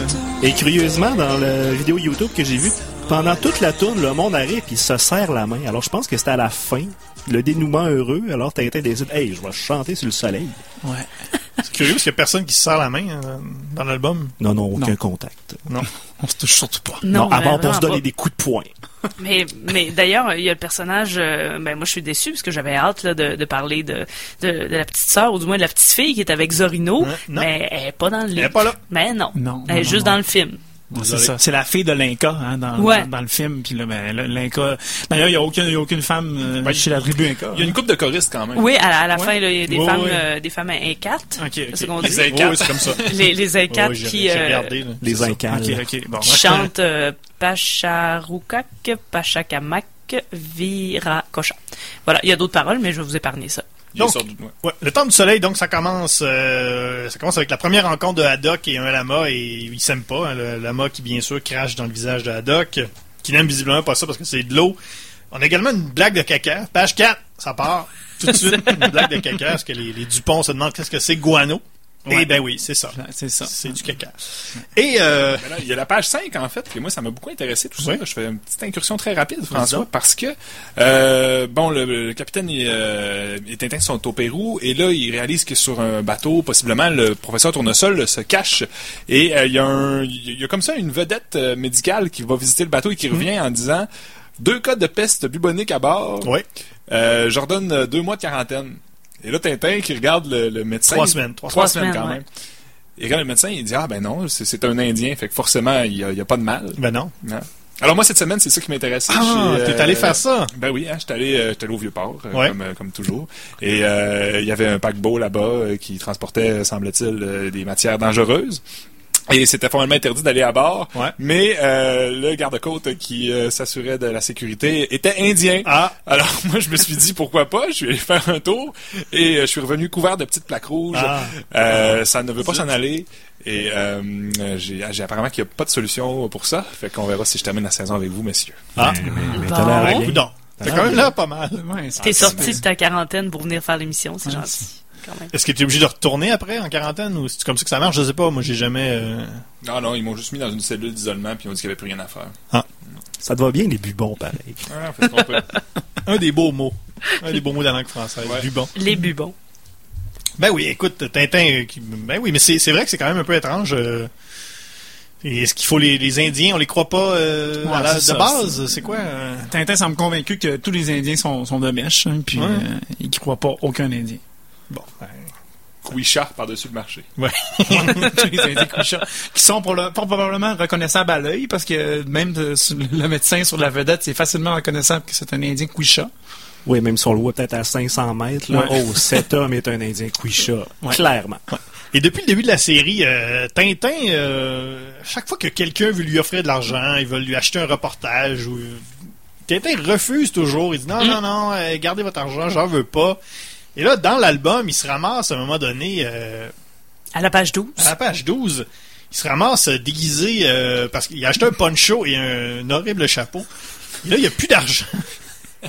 Et curieusement, dans la vidéo YouTube que j'ai vue, pendant toute la tourne, le monde arrive et il se serre la main. Alors je pense que c'était à la fin, le dénouement heureux. Alors Tintin décide, hey, je vais chanter sur le soleil. Ouais. C'est curieux parce qu'il n'y a personne qui se serre la main euh, dans l'album. Non, non, aucun Non. contact. Non. On se touche surtout pas. Non, à part pour se donner pas. des coups de poing. Mais, mais d'ailleurs, il y a le personnage. euh, ben moi, je suis déçu parce que j'avais hâte là, de, de parler de, de, de la petite sœur ou du moins de la petite fille qui est avec Zorino, non. mais elle est pas dans le livre. est pas là. Mais non, Non, elle non, est non, juste non. dans le film. C'est Désolé. ça. C'est la fille de l'Inca hein, dans, Ouais. dans, dans le film. Puis là, ben, le- l'Inca. D'ailleurs, il n'y a, aucune- il y a aucune femme euh, Ben, chez la tribu Inca. Il y a une hein. coupe de choristes quand même. Oui, à la, à la Ouais. fin, il y a des Ouais, femmes, ouais. euh, des femmes incates. Ok, ok. C'est ce qu'on Les. Incas. Oui, c'est comme ça. Les, les incates qui, euh, regardé, là. Les C'est ça. incas. Ok, ok. Bon, qui chantent euh, Pacharukak, Pachakamak, Viracocha. Voilà, il y a d'autres paroles, mais je vais vous épargner ça. Donc-. Ouais, le temps du soleil, donc ça commence, euh, ça commence avec la première rencontre de Haddock et un lama et ils s'aiment pas. hein, le lama qui bien sûr crache dans le visage de Haddock, qui n'aime visiblement pas ça parce que c'est de l'eau. On a également une blague de caca. Page 4, ça part tout de suite. une blague de caca parce que les, les Dupont se demandent qu'est-ce que c'est guano. Ouais. Eh ben oui, c'est ça. C'est ça. C'est du caca. Et euh, là, il y a la page 5, en fait, et moi, ça m'a beaucoup intéressé, tout ça. Oui. Je fais une petite incursion très rapide, François, parce que, euh, bon, le, le capitaine et, euh, et Tintin sont au Pérou, et là, ils réalisent que sur un bateau, possiblement, le professeur Tournesol se cache, et euh, il y a un, il y a comme ça une vedette médicale qui va visiter le bateau et qui revient en disant, deux cas de peste bubonique à bord, euh, je redonne euh, deux mois de quarantaine. Et là, Tintin qui regarde le, le médecin. Trois semaines, trois Trois semaines, semaines, quand ouais. même. Et regarde le médecin, il dit Ah ben non, c'est- un Indien, fait que forcément, il n'y a, il y a pas de mal. ben non. Non. Alors moi, cette semaine, c'est ça qui m'intéressait. Ah, t'es euh, allé faire ça. Ben oui, hein, j'étais allé, euh, allé au Vieux-Port, euh, Ouais. comme, euh, comme toujours. Et euh, il y avait un paquebot là-bas euh, qui transportait, semble-t-il, euh, des matières dangereuses. Et c'était formellement interdit d'aller à bord. Ouais. Mais euh, le garde-côte qui euh, s'assurait de la sécurité était indien. Ah, Alors moi je me suis dit pourquoi pas, je suis allé faire un tour et euh, je suis revenu couvert de petites plaques rouges. Ah. Euh, ça ne veut pas s'en aller et euh, j'ai j'ai apparemment qu'il n'y a pas de solution pour ça. Fait qu'on verra si je termine la saison avec vous messieurs. ah, Mais Bon. t'as l'air Ouais. bien. coudonc. T'as quand même là pas mal. Ouais, T'es sorti de ta quarantaine pour venir faire l'émission, c'est Ouais, gentil. Quand même. Est-ce que tu es obligé de retourner après en quarantaine ou c'est comme ça que ça marche? Je sais pas. Moi, j'ai jamais. euh, Non non, ils m'ont juste mis dans une cellule d'isolement puis ils m'ont dit qu'il n'y avait plus rien à faire. Ça te va bien, les bubons, pareil. Ah, fait qu'on peut- Un des beaux mots. Un des beaux mots de la langue française. Ouais. Du bon. Les bubons. Ben oui, écoute, Tintin. euh, qui- Ben oui, mais c'est c'est vrai que c'est quand même un peu étrange. euh, et Est-ce qu'il faut les, les Indiens, on les croit pas euh, Ouais, à la- c'est de ça, base? C'est quoi? euh? Tintin semble convaincu que tous les Indiens sont, sont de mèche, hein, puis Ouais. euh, il ne croit pas aucun Indien. Bon, ben, par-dessus le marché. les couchants, qui sont pour le- pour probablement reconnaissables à l'œil, parce que même le médecin sur la vedette, c'est facilement reconnaissable que c'est un Indien coucha. Oui, même si on le voit peut-être à 500 mètres, là, Ouais. oh, cet homme est un Indien. Ouais. Clairement. Et depuis le début de la série, euh, Tintin, euh, chaque fois que quelqu'un veut lui offrir de l'argent, il veut lui acheter un reportage, ou Tintin refuse toujours. Il dit non, non, non, euh, gardez votre argent, j'en veux pas. Et là, dans l'album, il se ramasse à un moment donné, euh, À la page 12. à la page 12, il se ramasse déguisé euh, parce qu'il a acheté un poncho et un, horrible chapeau. Et là, il n'y a plus d'argent.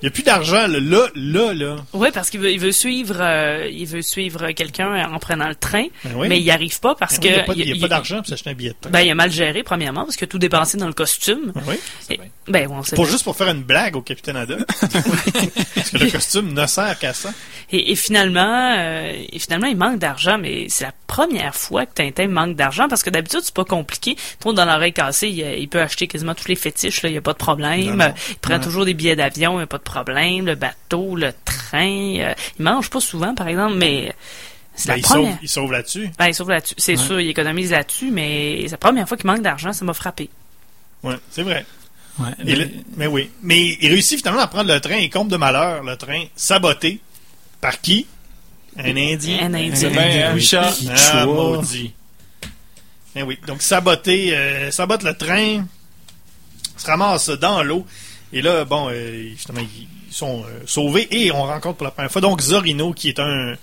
Il n'y a plus d'argent, là, là, là. là. Oui, parce qu'il veut, il veut suivre, euh, il veut suivre quelqu'un en prenant le train, Ben oui. mais il n'y arrive pas parce Ben que il n'y a pas, a d'argent pour s'acheter un billet de train. Ben, il a mal géré premièrement parce que tout dépensé dans le costume. Ben oui. Et- ben, on sait Pour bien. juste pour faire une blague au capitaine Haddock. Parce que le costume ne sert qu'à ça. Et, et finalement, euh, et finalement, il manque d'argent, mais c'est la première fois que Tintin manque d'argent parce que d'habitude c'est pas compliqué. Trop dans l'oreille cassée, il, il peut acheter quasiment tous les fétiches, là, il y a pas de problème. Non, non. Il prend toujours des billets d'avion, il y a pas de problème. Le bateau, le train, euh, il mange pas souvent par exemple, mais c'est Ben, la il, première. sauve, il sauve là-dessus. Ben, il sauve là-dessus. C'est sûr, il économise là-dessus, mais c'est la première fois qu'il manque d'argent, ça m'a frappé. Ouais, c'est vrai. Ouais, mais- le- mais oui. Mais il réussit finalement à prendre le train et compte de malheur, le train saboté. Par qui? Un Indien. Un Indien. Bien, hein? Quisha. Ah, maudit. Eh oui. Donc, saboté, euh, sabote le train, se ramasse dans l'eau. Et là, bon, euh, justement, ils sont euh, sauvés et on rencontre pour la première fois donc Zorino qui est un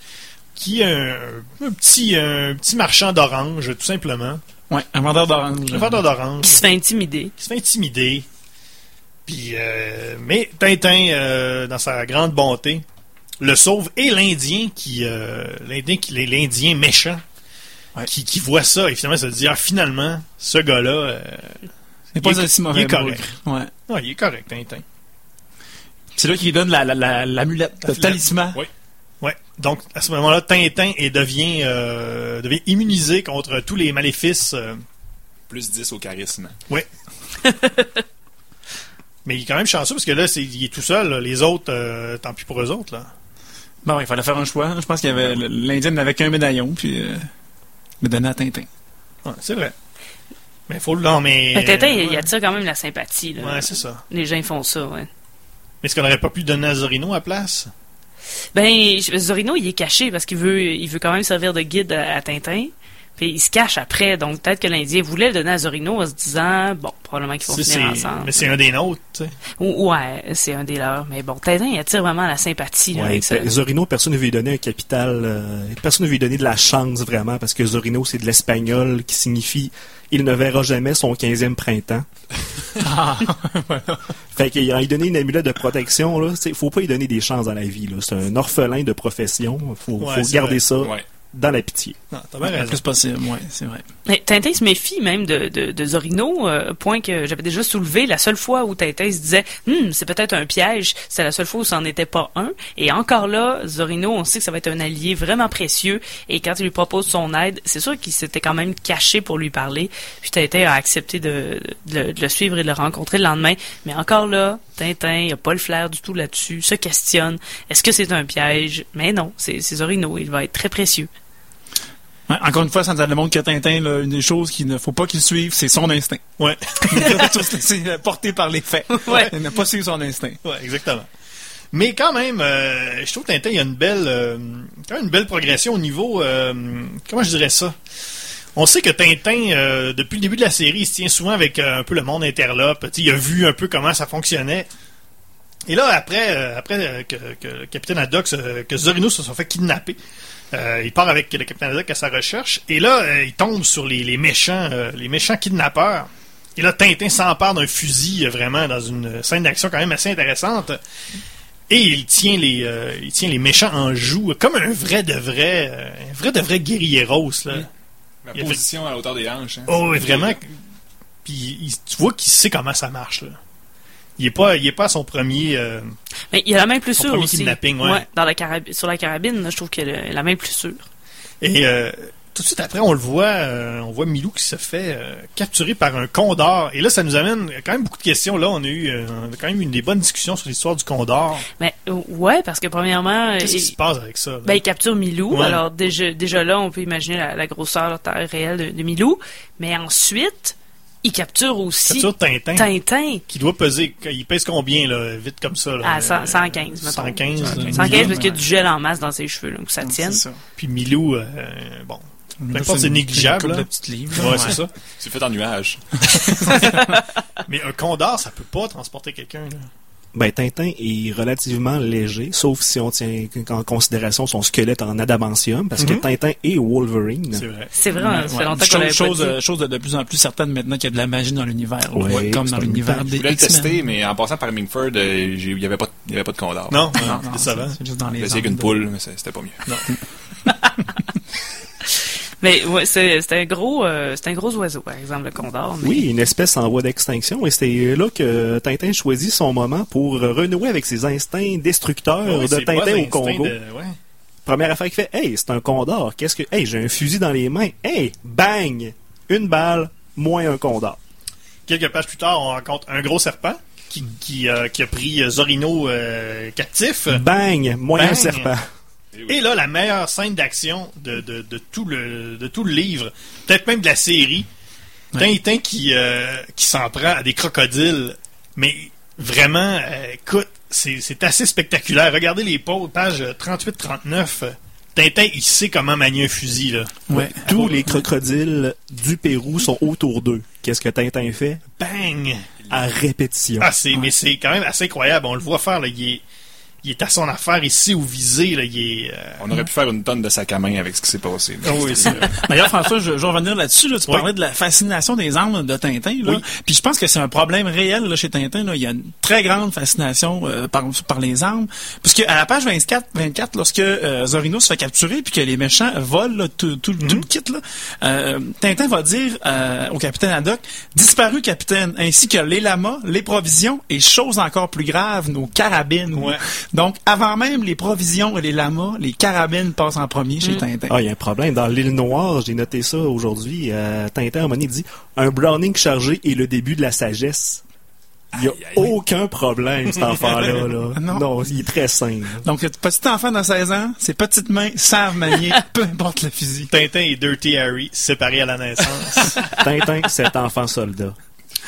qui est un, un petit un petit marchand d'orange tout simplement Ouais, un vendeur d'orange. un vendeur d'orange Qui se fait intimider. qui se fait intimider puis euh, mais Tintin euh, dans sa grande bonté le sauve et l'Indien qui euh, l'Indien qui l'Indien méchant Ouais. qui, qui voit ça et finalement se dit ah finalement ce gars pas Il est- un si mauvais il est correct. Ouais. Ouais, il est correct, Tintin. C'est là qu'il donne la, la, la, l'amulette, le talisman. Oui. Ouais. Donc, à ce moment-là, Tintin est, devient, euh, devient immunisé contre tous les maléfices. euh, Plus 10 au charisme. mais il est quand même chanceux parce que là, c'est, il est tout seul. là. Les autres, euh, tant pis pour eux autres. Là. Bon, il fallait faire un choix. Je pense qu'il y avait l'Indien n'avait qu'un médaillon, puis euh, le donner à Tintin. Ouais, c'est vrai. Mais faut le. Non, mais. Tintin, il- ouais. il attire quand même la sympathie. Là. Ouais, c'est ça. Les gens ils font ça, ouais. Mais est-ce qu'on n'aurait pas pu donner à Zorino à place? Ben, Zorino, il est caché parce qu'il veut, il veut quand même servir de guide à, à Tintin. Puis il se cache après. Donc peut-être que l'Indien voulait le donner à Zorino en se disant, bon, probablement qu'ils vont finir ensemble. Mais c'est un des nôtres, tu sais. Ou- ouais, c'est un des leurs. Mais bon, Tintin, il attire vraiment la sympathie là, Ouais, avec ça. Zorino, personne ne veut lui donner un capital, euh, personne ne veut lui donner de la chance vraiment, parce que Zorino, c'est de l'espagnol qui signifie il ne verra jamais son 15e printemps. Fait qu'il a lui donné une amulette de protection, là. Faut pas lui donner des chances dans la vie. C'est un orphelin de profession. Faut, Ouais, faut garder vrai. ça Ouais. Dans la pitié. Non, t'as bien Le raison. plus possible, ouais, c'est vrai. Mais Tintin se méfie même de, de, de Zorino, euh, point que j'avais déjà soulevé. La seule fois où Tintin se disait, Hum, c'est peut-être un piège, c'est la seule fois où c'en était pas un. Et encore là, Zorino, on sait que ça va être un allié vraiment précieux. Et quand il lui propose son aide, c'est sûr qu'il s'était quand même caché pour lui parler. Puis Tintin a accepté de, de le- de le suivre et de le rencontrer le lendemain. Mais encore là, Tintin, il a pas le flair du tout là-dessus, se questionne. Est-ce que c'est un piège? Mais non, c'est c'est Zorino, il va être très précieux. Ouais, encore une fois, ça nous montre que Tintin, là, une des choses qu'il ne faut pas qu'il suive, c'est son instinct. Ouais. Il doit tous se laisser euh, porter par les faits. Ouais. Il n'a pas suivre son instinct. Ouais, exactement. Mais quand même, euh, je trouve que Tintin, il y a une belle, euh, quand même une belle progression au niveau, euh, comment je dirais ça? On sait que Tintin, euh, depuis le début de la série, il se tient souvent avec euh, un peu le monde interlope. Il a vu un peu comment ça fonctionnait. Et là, après, euh, après euh, que, que le capitaine Haddock, que Zorino se soit fait kidnapper, euh, il part avec le capitaine Haddock à sa recherche. Et là, euh, il tombe sur les, les méchants, euh, les méchants kidnappeurs. Et là, Tintin s'empare d'un fusil, vraiment, dans une scène d'action quand même assez intéressante. Et il tient les, il tient les méchants en joue, comme un vrai de vrai, un vrai de vrai guerrieros, là. La Il a fait- position à la hauteur des hanches. hein. Oh, oui, vraiment. Puis il- tu vois qu'il sait comment ça marche, là. Il est pas, il est pas à son premier. euh, Mais il a la main plus sûre aussi. kidnapping, ouais. dans la sur la carabine, je trouve qu'elle a la main plus sûre. Et euh, tout de suite après, on le voit, euh, on voit Milou qui se fait capturer par un condor. Et là, ça nous amène quand même beaucoup de questions. Là, on a eu, on a quand même eu une des bonnes discussions sur l'histoire du condor. Mais ouais, parce que premièrement, Qu'est-ce qui se passe avec ça là? ben, il capture Milou. Ouais. Alors déjà, déjà là, on peut imaginer la, la grosseur, la taille réelle de, de Milou. Mais ensuite, il capture aussi Capture Tintin, Tintin qui doit peser. Il pèse combien là, vite comme ça là? à 100 Euh, 115, mettons. 115. 115 là. parce qu'il y a du gel en masse dans ses cheveux, là, que ça tienne. C'est ça. Puis Milou, euh, bon, Peu importe, c'est négligeable, une là. livres. ouais, c'est ça. C'est fait en nuage. Mais un condor, ça peut pas transporter quelqu'un. là. Ben, Tintin est relativement léger, sauf si on tient en considération son squelette en adamantium, parce Mhm. que Tintin est Wolverine. C'est vrai. C'est vrai, Ouais, ça fait longtemps qu'on chose, l'avait chose, pas dit. euh, chose de, de plus en plus certaine maintenant qu'il y a de la magie dans l'univers. Ouais, Ouais, comme dans un l'univers des voulais le X-Men. tester, mais en passant par Mingford, euh, j'ai- il n'y avait, pas- il y avait pas de condor. Non, Non, non, non, c'est juste dans J'ai les essayé avec une Andes. poule, mais c'était pas mieux. Mais ouais, c'est c'est un gros, euh, c'est un gros oiseau, par exemple, le condor. mais- Oui, une espèce en voie d'extinction, et c'est là que Tintin choisit son moment pour renouer avec ses instincts destructeurs Ouais, de Tintin au Congo. de- ouais. Première affaire qu'il fait, hey, c'est un condor. Qu'est-ce que, hey, j'ai un fusil dans les mains. Hey, bang, une balle, moins un condor. Quelques pages plus tard, on rencontre un gros serpent qui, qui, euh, qui a pris Zorino euh, captif. Bang, moins Bang. un serpent. Et là, la meilleure scène d'action de, de, de tout le, de tout le livre, peut-être même de la série, Tintin qui, euh, qui s'en prend à des crocodiles. Mais vraiment, euh, écoute, c'est c'est assez spectaculaire. Regardez les pa- pages 38-39. Tintin, il sait comment manier un fusil. Là. Ouais. Tous les crocodiles du Pérou sont autour d'eux. Qu'est-ce que Tintin fait? Bang! À répétition. Ah, c'est, mais c'est quand même assez incroyable. On le voit faire, là. Il est, il est à son affaire ici où viser, là, il est... euh, On aurait pu faire une tonne de sac à main avec ce qui s'est passé. ah oui, c'est vrai. D'ailleurs, François, je, je vais revenir là-dessus. Là. Tu Oui. parlais de la fascination des âmes de Tintin. Là. Oui. Puis je pense que c'est un problème réel là, chez Tintin. Là. Il y a une très grande fascination euh, par, par les armes. Puisque à la page 24, 24 lorsque euh, Zorino se fait capturer puis que les méchants volent là, tout, tout, tout le kit, là, euh, Tintin va dire euh, au capitaine Haddock, disparu capitaine, ainsi que les lamas, les provisions et chose encore plus grave, nos carabines. Ouais. Donc, avant même les provisions et les lamas, les carabines passent en premier chez Tintin. Ah, il y a un problème. Dans l'île Noire, j'ai noté ça aujourd'hui. euh, Tintin, à un moment donné, dit un Browning chargé est le début de la sagesse. Il n'y a aucun problème, cet enfant-là. Là. Non. il est très sain. là. Donc, petit enfant de 16 ans, ses petites mains savent manier peu importe le fusil. Tintin et Dirty Harry, séparés à la naissance. Tintin, cet enfant soldat.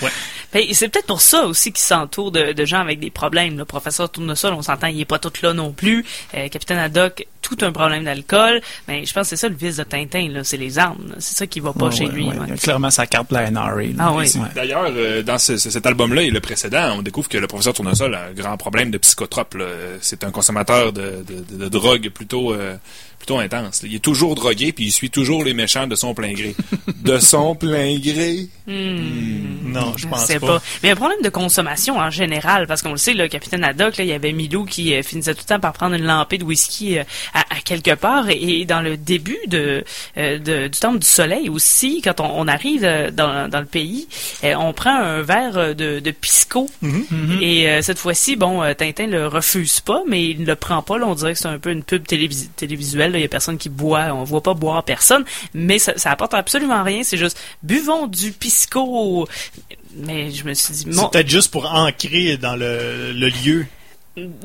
Ben, c'est peut-être pour ça aussi qu'il s'entoure de, de gens avec des problèmes. Le professeur Tournesol, on s'entend, il est pas tout là non plus. Euh, Capitaine Haddock, tout un problème d'alcool. Mais je pense que c'est ça le vice de Tintin, là, c'est les armes. C'est ça qui va pas Ouais, chez ouais, lui. ouais. clairement sa carte de la NRA. là. Ah oui. Ouais. D'ailleurs, euh, dans ce- ce- cet album-là et le précédent, on découvre que le professeur Tournesol a un grand problème de psychotrope. C'est un consommateur de, de, de- de drogue plutôt euh, plutôt intense. Il est toujours drogué puis il suit toujours les méchants de son plein gré. de son plein gré? non, je pense C'est pas. pas. Mais un problème de consommation en général, parce qu'on le sait, le capitaine Haddock, là, il y avait Milou qui euh, finissait tout le temps par prendre une lampée de whisky euh, à, à quelque part. Et, et dans le début de, euh, de- du temple du soleil aussi, quand on, on arrive dans, dans le pays, euh, on prend un verre de, de pisco. Et euh, cette fois-ci, bon, Tintin le refuse pas, mais il ne le prend pas. Là, on dirait que c'est un peu une pub télévis- télévisuelle. là. Il y a personne qui boit. On voit pas boire personne. Mais ça, ça apporte absolument rien. C'est juste buvons du pisco. Mais je me suis dit, C'est peut-être juste pour ancrer dans le, le lieu.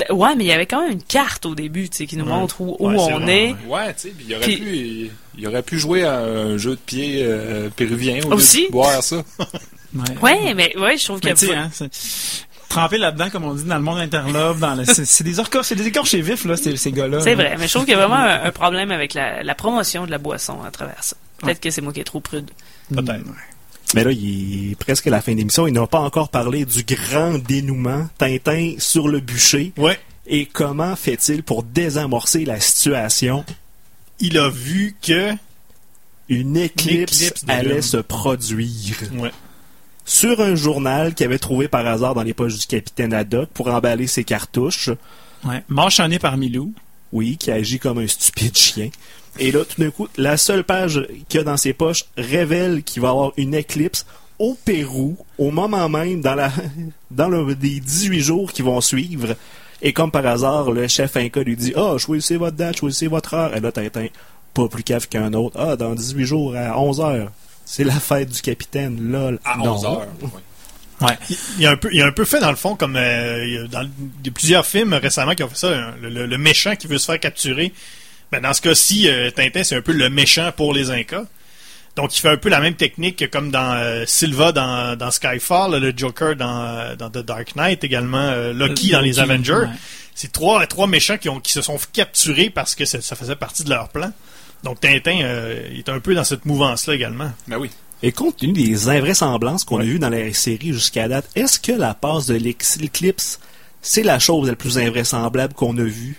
Ouais, mais il y avait quand même une carte au début, tu sais, qui nous montre où, où Ouais, c'est on est. Ouais, tu sais, puis il aurait pu il aurait pu jouer à un jeu de pied euh, péruvien au lieu Aussi? de boire ça. Ouais. Ouais, mais ouais, je trouve qu'il y a hein, tremper là-dedans, comme on dit, dans le monde interlope, dans le, c'est, des orcos, c'est des écorchés vifs, là, ces, ces gars-là. C'est vrai, mais je trouve qu'il y a vraiment un, un problème avec la, la promotion de la boisson à travers ça. Peut-être que c'est moi qui est trop prude. Peut-être. Mais là, il est presque à la fin d'émission. Il n'a pas encore parlé du grand dénouement. Tintin sur le bûcher. Ouais. Et comment fait-il pour désamorcer la situation? Il a vu que. Une éclipse, allait se produire. Ouais. Sur un journal qu'il avait trouvé par hasard dans les poches du capitaine Haddock pour emballer ses cartouches. Ouais. Manchonné par Milou. Oui, qui agit comme un stupide chien. Et là, tout d'un coup, la seule page qu'il y a dans ses poches révèle qu'il va y avoir une éclipse au Pérou, au moment même, dans, la, dans le, les 18 jours qui vont suivre. Et comme par hasard, le chef Inca lui dit Ah, choisissez votre date, choisissez votre heure. Et là, Tintin, pas plus cave qu'un autre. Ah, dans 18 jours, à 11 heures. C'est la fête du capitaine, lol. À Non. 11 heures. ouais. Ouais. Il a un peu, il a un peu fait dans le fond comme euh, il y a dans il y a plusieurs films récemment qui ont fait ça. hein, Le, le- le méchant qui veut se faire capturer. Ben, dans ce cas-ci, euh, Tintin c'est un peu le méchant pour les Incas. Donc il fait un peu la même technique que comme dans euh, Silva dans, dans Skyfall, là, le Joker dans, euh, dans The Dark Knight également, euh, Loki dans les Avengers. ouais. C'est trois, trois méchants qui, ont, qui se sont capturés parce que ça, ça faisait partie de leur plan. Donc Tintin euh, il est un peu dans cette mouvance-là également. Ben oui. Et compte tenu des invraisemblances qu'on a vues dans la série jusqu'à date, est-ce que la passe de l'éclipse, c'est la chose la plus invraisemblable qu'on a vue?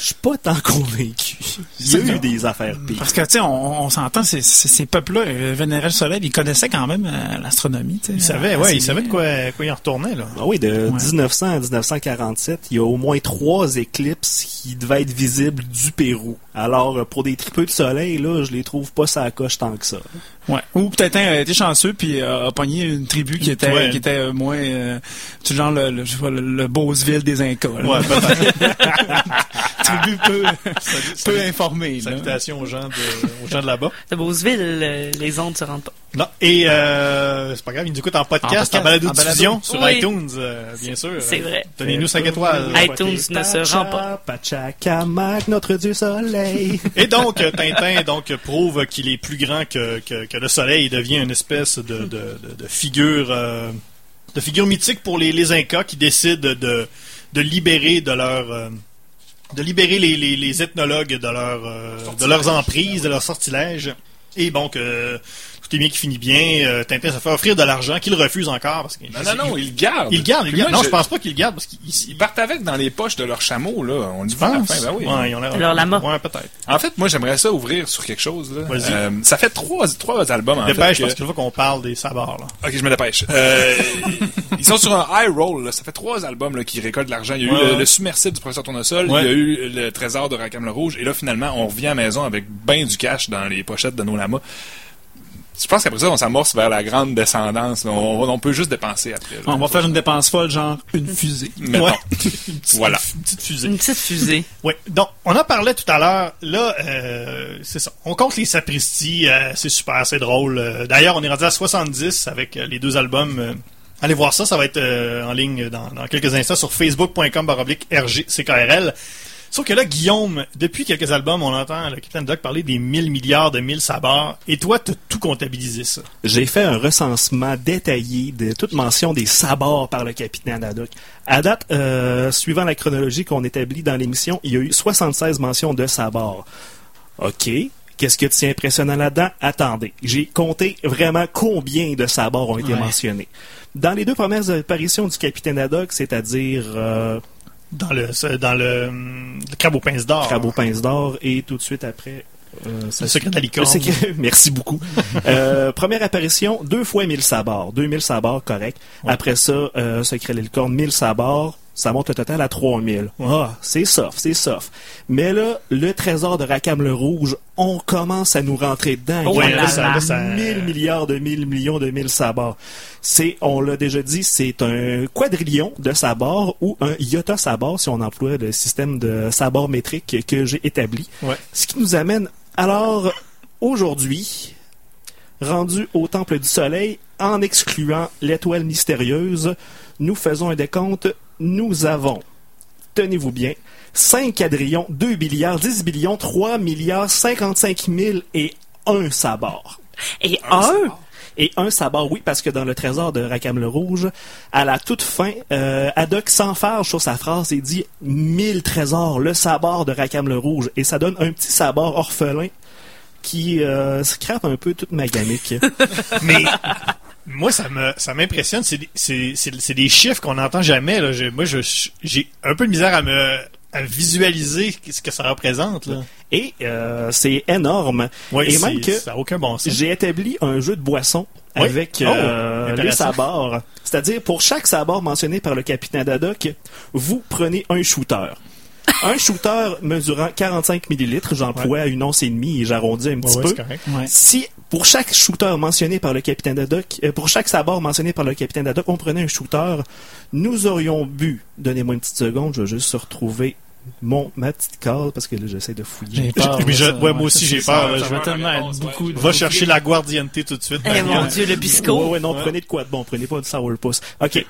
Je suis pas tant convaincu. Il y a C'est eu des affaires pires. Parce que, tu sais, on, on s'entend, ces, ces, ces peuples-là euh, vénéraient le soleil, ils connaissaient quand même euh, l'astronomie, tu sais. Il savait, Euh, ouais, assez il savait de quoi, quoi il en retournait là. Ah oui, de Ouais. 1900 à 1947, il y a au moins trois éclipses qui devaient être visibles du Pérou. Alors, euh, pour des tripeux de soleil, là, je les trouve pas ça coche tant que ça. Ouais. Ou peut-être a été chanceux puis euh, a pogné une tribu qui était Ouais. qui était euh, moins euh, genre le le, le, le Beauceville des Incas. là. Ouais, peut-être. tribu peu peu informée. Salutations aux gens de, aux gens de là-bas. De Beauceville, euh, les ondes se rendent pas. Non. Et euh, c'est pas grave, ils nous écoutent en podcast, en, En podcast, balado diffusion sur Oui. iTunes, euh, bien sûr. C'est vrai. Donnez-nous 5 étoiles. iTunes ne se rend pas. Pachacamac, notre dieu soleil. Et donc, Tintin donc prouve qu'il est plus grand que, que, que le soleil et devient une espèce de, de, de, de figure euh, de figure mythique pour les, les Incas qui décident de, de libérer de leur euh, de libérer les, les, les ethnologues de leur euh, de leurs emprises, de leurs sortilèges. Et donc euh, tout est bien qui finit bien. Euh, Tintin se fait offrir de l'argent qu'il refuse encore parce qu'il Non, non, non, ils le gardent. il le garde, il garde. moi, Non, je pense pas qu'il le garde parce qu'il Ils partent avec dans les poches de leur chameau, là. On pense. fin, ben oui. Ouais, ils ont l'air- Leur lama. Ouais, peut-être. En fait, moi, j'aimerais ça ouvrir sur quelque chose, là. Vas-y. Euh, ça fait trois, trois albums, en Dépêche fait. parce que- qu'il faut qu'on parle des sabords là. Ok, je me dépêche. Euh, ils sont sur un high roll. Là. Ça fait trois albums là, qui récoltent de l'argent. Il y a Ouais, eu le, ouais. le submersible du professeur Tournesol. Ouais. Il y a eu le trésor de Rackham le Rouge. Et là, finalement, on revient à la maison avec ben du cash dans les pochettes de nos lamas. Je pense qu'après ça, on s'amorce vers la grande descendance. On, on peut juste dépenser après. là. On va faire une dépense folle, genre une fusée. Mettons. Ouais. Une petite- Voilà. Une petite fusée. Une petite fusée. Oui, donc on en parlait tout à l'heure. Là, euh, c'est ça. On compte les sapristis, euh, c'est super, c'est drôle. Euh, D'ailleurs, on est rendu à 70 avec euh, les deux albums. euh, allez voir ça, ça va être euh, en ligne dans, dans quelques instants sur facebook.com baroblique RGCKRL. Sauf que là, Guillaume, depuis quelques albums, on entend le Captain Doc parler des 1000 milliards de 1000 sabords. Et toi, t'as tout comptabilisé ça. J'ai fait un recensement détaillé de toute mention des sabords par le capitaine Haddock. À date, euh, suivant la chronologie qu'on établit dans l'émission, il y a eu 76 mentions de sabords. OK. Qu'est-ce que tu es impressionnant là-dedans? Attendez. J'ai compté vraiment combien de sabords ont été Ouais. mentionnés. Dans les deux premières apparitions du capitaine Haddock, c'est-à-dire euh, Dans le, dans le, le crabe aux pinces d'or. Crabe aux pinces d'or et tout de suite après... euh, ça Le secret de la Le licorne. secret- Merci beaucoup. Euh, première apparition, deux fois 1000 sabords. 2000 sabords, correct. Ouais. Après ça, euh, Secret de licorne, 1000 sabords. Ça monte au total à 3000. Ah, c'est soft, c'est soft. Mais là, le trésor de Rackham le Rouge, on commence à nous rentrer dedans. Oh, ouais, là, ça- là, ça- 1000 milliards de 1000 millions de 1000 sabords. C'est, on l'a déjà dit, c'est un quadrillion de sabords ou un iota sabord si on emploie le système de sabord métrique que j'ai établi. Ouais. Ce qui nous amène alors aujourd'hui, rendu au Temple du Soleil, en excluant l'étoile mystérieuse, nous faisons un décompte. Nous avons, tenez-vous bien, 5 quadrillons, 2 milliards, 10 billions, 3 milliards, 55 000 et un sabord. Et un? Et un sabord, oui, parce que dans le trésor de Rackham le Rouge, à la toute fin, euh, Haddock s'enfarge sur sa phrase et dit « Mille trésors, le sabord de Rackham le Rouge ». Et ça donne un petit sabord orphelin qui euh, scrape un peu toute ma gamique. Mais moi, ça me ça m'impressionne. C'est des- c'est c'est- c'est des chiffres qu'on n'entend jamais. Là. Moi, je j'ai un peu de misère à me à visualiser ce que ça représente. Là. Et euh, c'est énorme. Ouais, et même que ça n'a aucun bon sens. j'ai établi un jeu de boisson Oui. avec Oh, euh, les sabords. C'est-à-dire, pour chaque sabord mentionné par le capitaine Haddock, vous prenez un shooter. Un shooter mesurant 45 millilitres, j'emploie une once et demie et j'arrondis un Ouais, petit ouais, peu. Ouais. Si pour chaque shooter mentionné par le capitaine Haddock, euh, pour chaque sabord mentionné par le capitaine Haddock, on prenait un shooter, nous aurions bu. Donnez-moi une petite seconde, je vais juste retrouver mon ma petite call parce que là j'essaie de fouiller. J'ai peur. Mais je- ouais, moi aussi, j'ai peur, Ça, là, ça je va vais- tellement réponse, être ouais. beaucoup. Va chercher la Guardiente tout de suite. Eh mon Dieu, le bisco. ouais, non, prenez de quoi de bon, prenez pas du sourpuss. OK.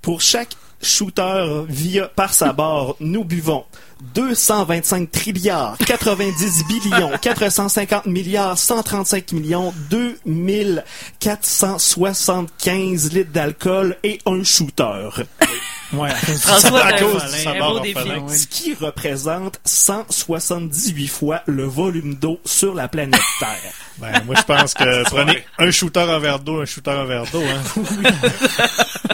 Pour chaque shooter via par sabord, nous buvons 225 trilliards, 90 billions, 450 milliards, 135 millions, 2475 litres d'alcool et un shooter. Ouais. François, à cause du sabord orphelin. Ce qui représente 178 fois le volume d'eau sur la planète Terre. Ben, moi, je pense que prenez un shooter en verre d'eau, un shooter en verre d'eau. Hein.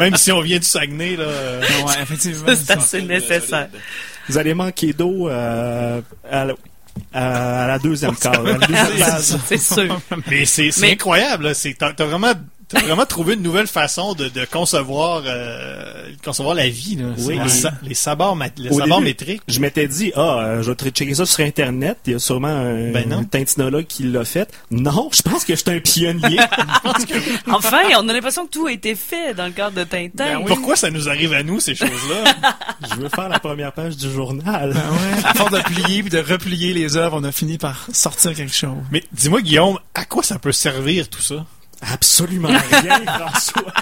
Même si on vient du Saguenay, là. euh, Ouais, effectivement. C'est assez nécessaire. Vous allez manquer d'eau euh, à, la- à la deuxième case. C'est sûr. Mais c'est incroyable. t'as vraiment, t'as vraiment trouvé une nouvelle façon de, de concevoir, euh, concevoir la vie. Là. Oui, les, sa- les sabords, mat- les Au sabords début, métriques. Je m'étais dit, ah, euh, je vais checker ça sur Internet. Il y a sûrement un, Ben un tintinologue qui l'a fait. Non, je pense que je suis un pionnier. Enfin, on a l'impression que tout a été fait dans le cadre de Tintin. Ben Pourquoi ça nous arrive à nous, ces choses-là? je veux faire la première page du journal. Ouais. À force de plier puis de replier les œuvres, on a fini par sortir quelque chose. Mais dis-moi, Guillaume, à quoi ça peut servir tout ça? Absolument rien, François.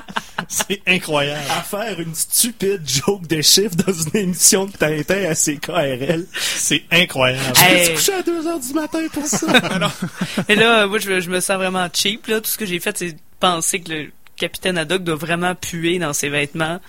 C'est incroyable. À faire une stupide joke de chiffres dans une émission de Tintin à CKRL. C'est incroyable. Je Hey. suis couché à 2 heures du matin pour ça? Et là, moi, je, je me sens vraiment cheap. Là. Tout ce que j'ai fait, c'est penser que le capitaine Haddock doit vraiment puer dans ses vêtements.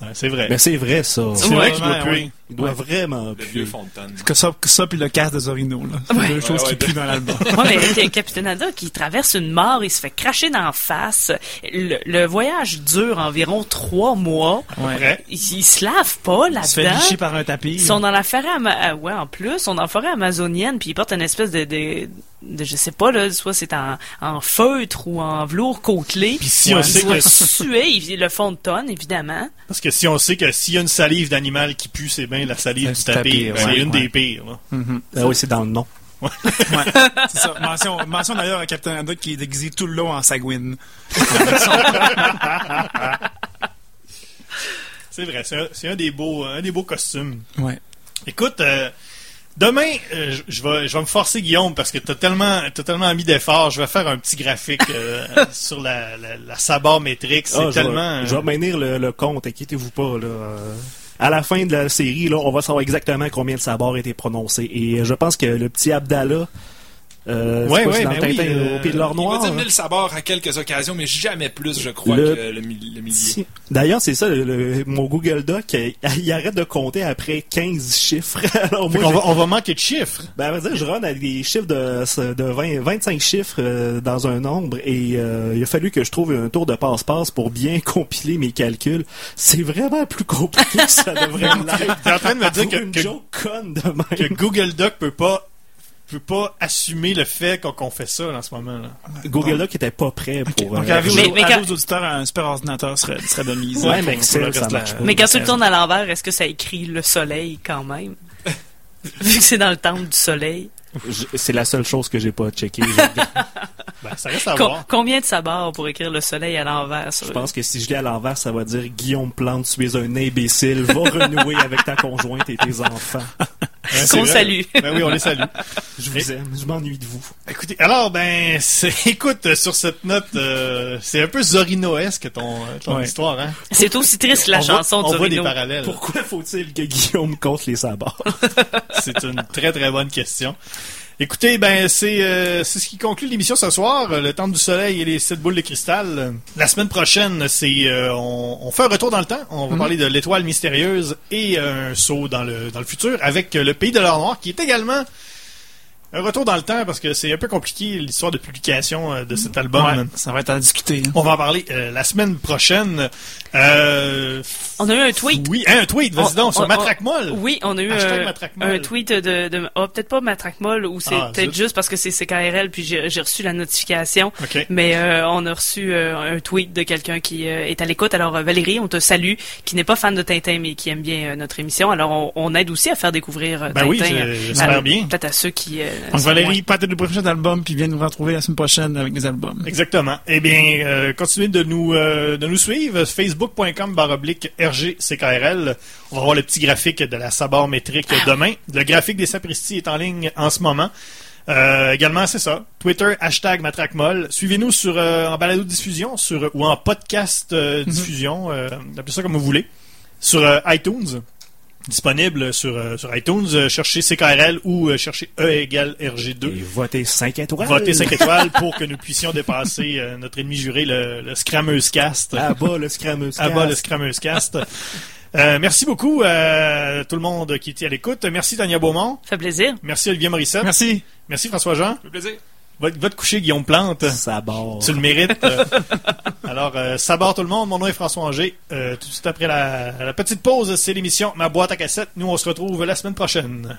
Ouais, c'est vrai. Mais c'est vrai, ça. C'est vrai qu'il doit puer. ouais. Il doit vraiment Le puer. vieux fond de tonne. Que ça, que ça puis le casse de Zorino, là. C'est Ouais. deux choses Ouais, qui ouais. puent dans l'album. Ouais, mais Capitaine Haddock, il traverse une mort, il se fait cracher d'en face. Le, le voyage dure environ trois mois. Ouais. Vrai. Il, il se lave pas Il se fait là-dedans. licher par un tapis. Ils sont dans la forêt ama- ah, ouais, en plus, ils sont dans la forêt amazonienne, puis ils portent une espèce de, de, de je sais pas là, soit c'est en, en feutre ou en velours côtelé. Puis si on Ils sait que- suer, le fond de tonne, évidemment. Parce que si on sait que s'il y a une salive d'animal qui pue, c'est bien la salive du tapis. tapis, c'est ouais, une ouais. des pires. là. Ah oui, c'est dans le nom. Ouais, c'est ça. Mention, mention d'ailleurs à Captain Haddock qui est déguisé tout le long en sagouine. C'est vrai, c'est un, des beaux, un des beaux costumes. Ouais. Écoute, euh, demain, euh, je- vais, je vais me forcer Guillaume parce que t'as tellement, t'as tellement mis d'efforts. Je vais faire un petit graphique euh, sur la, la, la sabord métrique. C'est Ah, je vais- tellement. Je vais maintenir le, le compte, inquiétez-vous pas. Là. Euh, À la fin de la série, là, on va savoir exactement combien de sabords étaient prononcés. Et je pense que le petit Abdallah, euh, Ouais, ouais, ben oui, euh, au pied de l'or Il va noir. dire hein? 1000 sabords à quelques occasions, mais jamais plus, je crois, Le- que le, le millier. D'ailleurs, c'est ça, le- mon Google Doc, euh, il arrête de compter après 15 chiffres. Alors moi, va, on va manquer de chiffres. Ben, à vrai dire, je run avec des chiffres de, de 20, 25 chiffres euh, dans un nombre et euh, il a fallu que je trouve un tour de passe-passe pour bien compiler mes calculs. C'est vraiment plus compliqué que ça devrait l'être. T'es en train de me dire que, une que, joke conne de même. que Google Doc peut pas, peut pas assumer le fait qu'on fait ça là, en ce moment. Là. Google Doc était pas prêt pour... Donc, euh, Mais- aux, mais avis quand- auditeurs, un super ordinateur serait, serait de mise. Ouais, Pour- mais ça la- marche pas. Mais quand tu ça- le tournes à l'envers, est-ce que ça écrit le soleil quand même? Vu que c'est dans le temple du soleil. C'est la seule chose que j'ai pas checké. Je, Ben, ça reste à Com- voir. combien de sabords pour écrire le soleil à l'envers? je pense que si je lis à l'envers, ça va dire Guillaume Plante, tu es un imbécile, va renouer avec ta conjointe et tes enfants. Ouais, c'est Qu'on salue. Ben oui, on les salue. Je vous aime, je m'ennuie de vous. Écoutez, alors ben, écoute, sur cette note, euh, c'est un peu Zorinoesque ton, euh, ton Ouais. histoire, hein? C'est aussi triste la on voit- chanson de on voit des parallèles. Pourquoi faut-il que Guillaume compte les sabords? C'est une très très bonne question. Écoutez, ben c'est euh, c'est ce qui conclut l'émission ce soir. Euh, Le Temple du Soleil et les sept boules de cristal. La semaine prochaine, c'est euh, on, on fait un retour dans le temps. On va parler de l'étoile mystérieuse et un saut dans le dans le futur avec euh, le pays de l'or noir qui est également un retour dans le temps parce que c'est un peu compliqué l'histoire de publication euh, de cet album. Ouais, ça va être à discuter. hein. On va en parler euh, la semaine prochaine. Euh, On a eu un tweet. oui, hein, un tweet, vas-y On- donc, sur on- Matraquemol. Oui, on a eu un, tweet de, de oh, peut-être pas Matraquemol ou c'est Ah, peut-être juste parce que c'est CKRL puis j'ai j'ai reçu la notification. OK. Mais euh, on a reçu euh, un tweet de quelqu'un qui euh, est à l'écoute. Alors Valérie, on te salue, qui n'est pas fan de Tintin mais qui aime bien euh, notre émission. Alors on, on aide aussi à faire découvrir euh, Ben Tintin. oui, j'espère à- bien. Peut-être à ceux qui. Donc Valérie, moins- pâte du prochain album, puis viens nous retrouver la semaine prochaine avec des albums. Exactement. Eh bien, euh, continuez de nous euh, de nous suivre facebook.com baroblique RGCKRL. On va voir le petit graphique de la sabord métrique demain. Le graphique des sapristis est en ligne en ce moment. Euh, également, c'est ça. Twitter, hashtag matraquemol. Suivez-nous sur euh, en balado diffusion sur ou en podcast euh, diffusion, appelez ça comme vous voulez, sur iTunes. Disponible sur, euh, sur iTunes. Euh, cherchez CKRL ou euh, cherchez E égale RG2. Et votez 5 étoiles. Votez 5 étoiles pour que nous puissions dépasser euh, notre ennemi juré, le, le Scrammeuse Cast. À bas le Scrammus. À bas le Scrammeuse Cast. Euh, merci beaucoup à tout le monde qui était à l'écoute. Merci Tania Beaumont. Ça fait plaisir. Merci Olivier Morissette. Merci. Merci François-Jean. Ça fait plaisir. Va, va te coucher Guillaume Plante. Sabord. Tu le mérites. Euh, alors, euh, sabar tout le monde. Mon nom est François Anger. Euh, tout de suite après la, la petite pause, c'est l'émission Ma boîte à cassette. Nous, on se retrouve la semaine prochaine.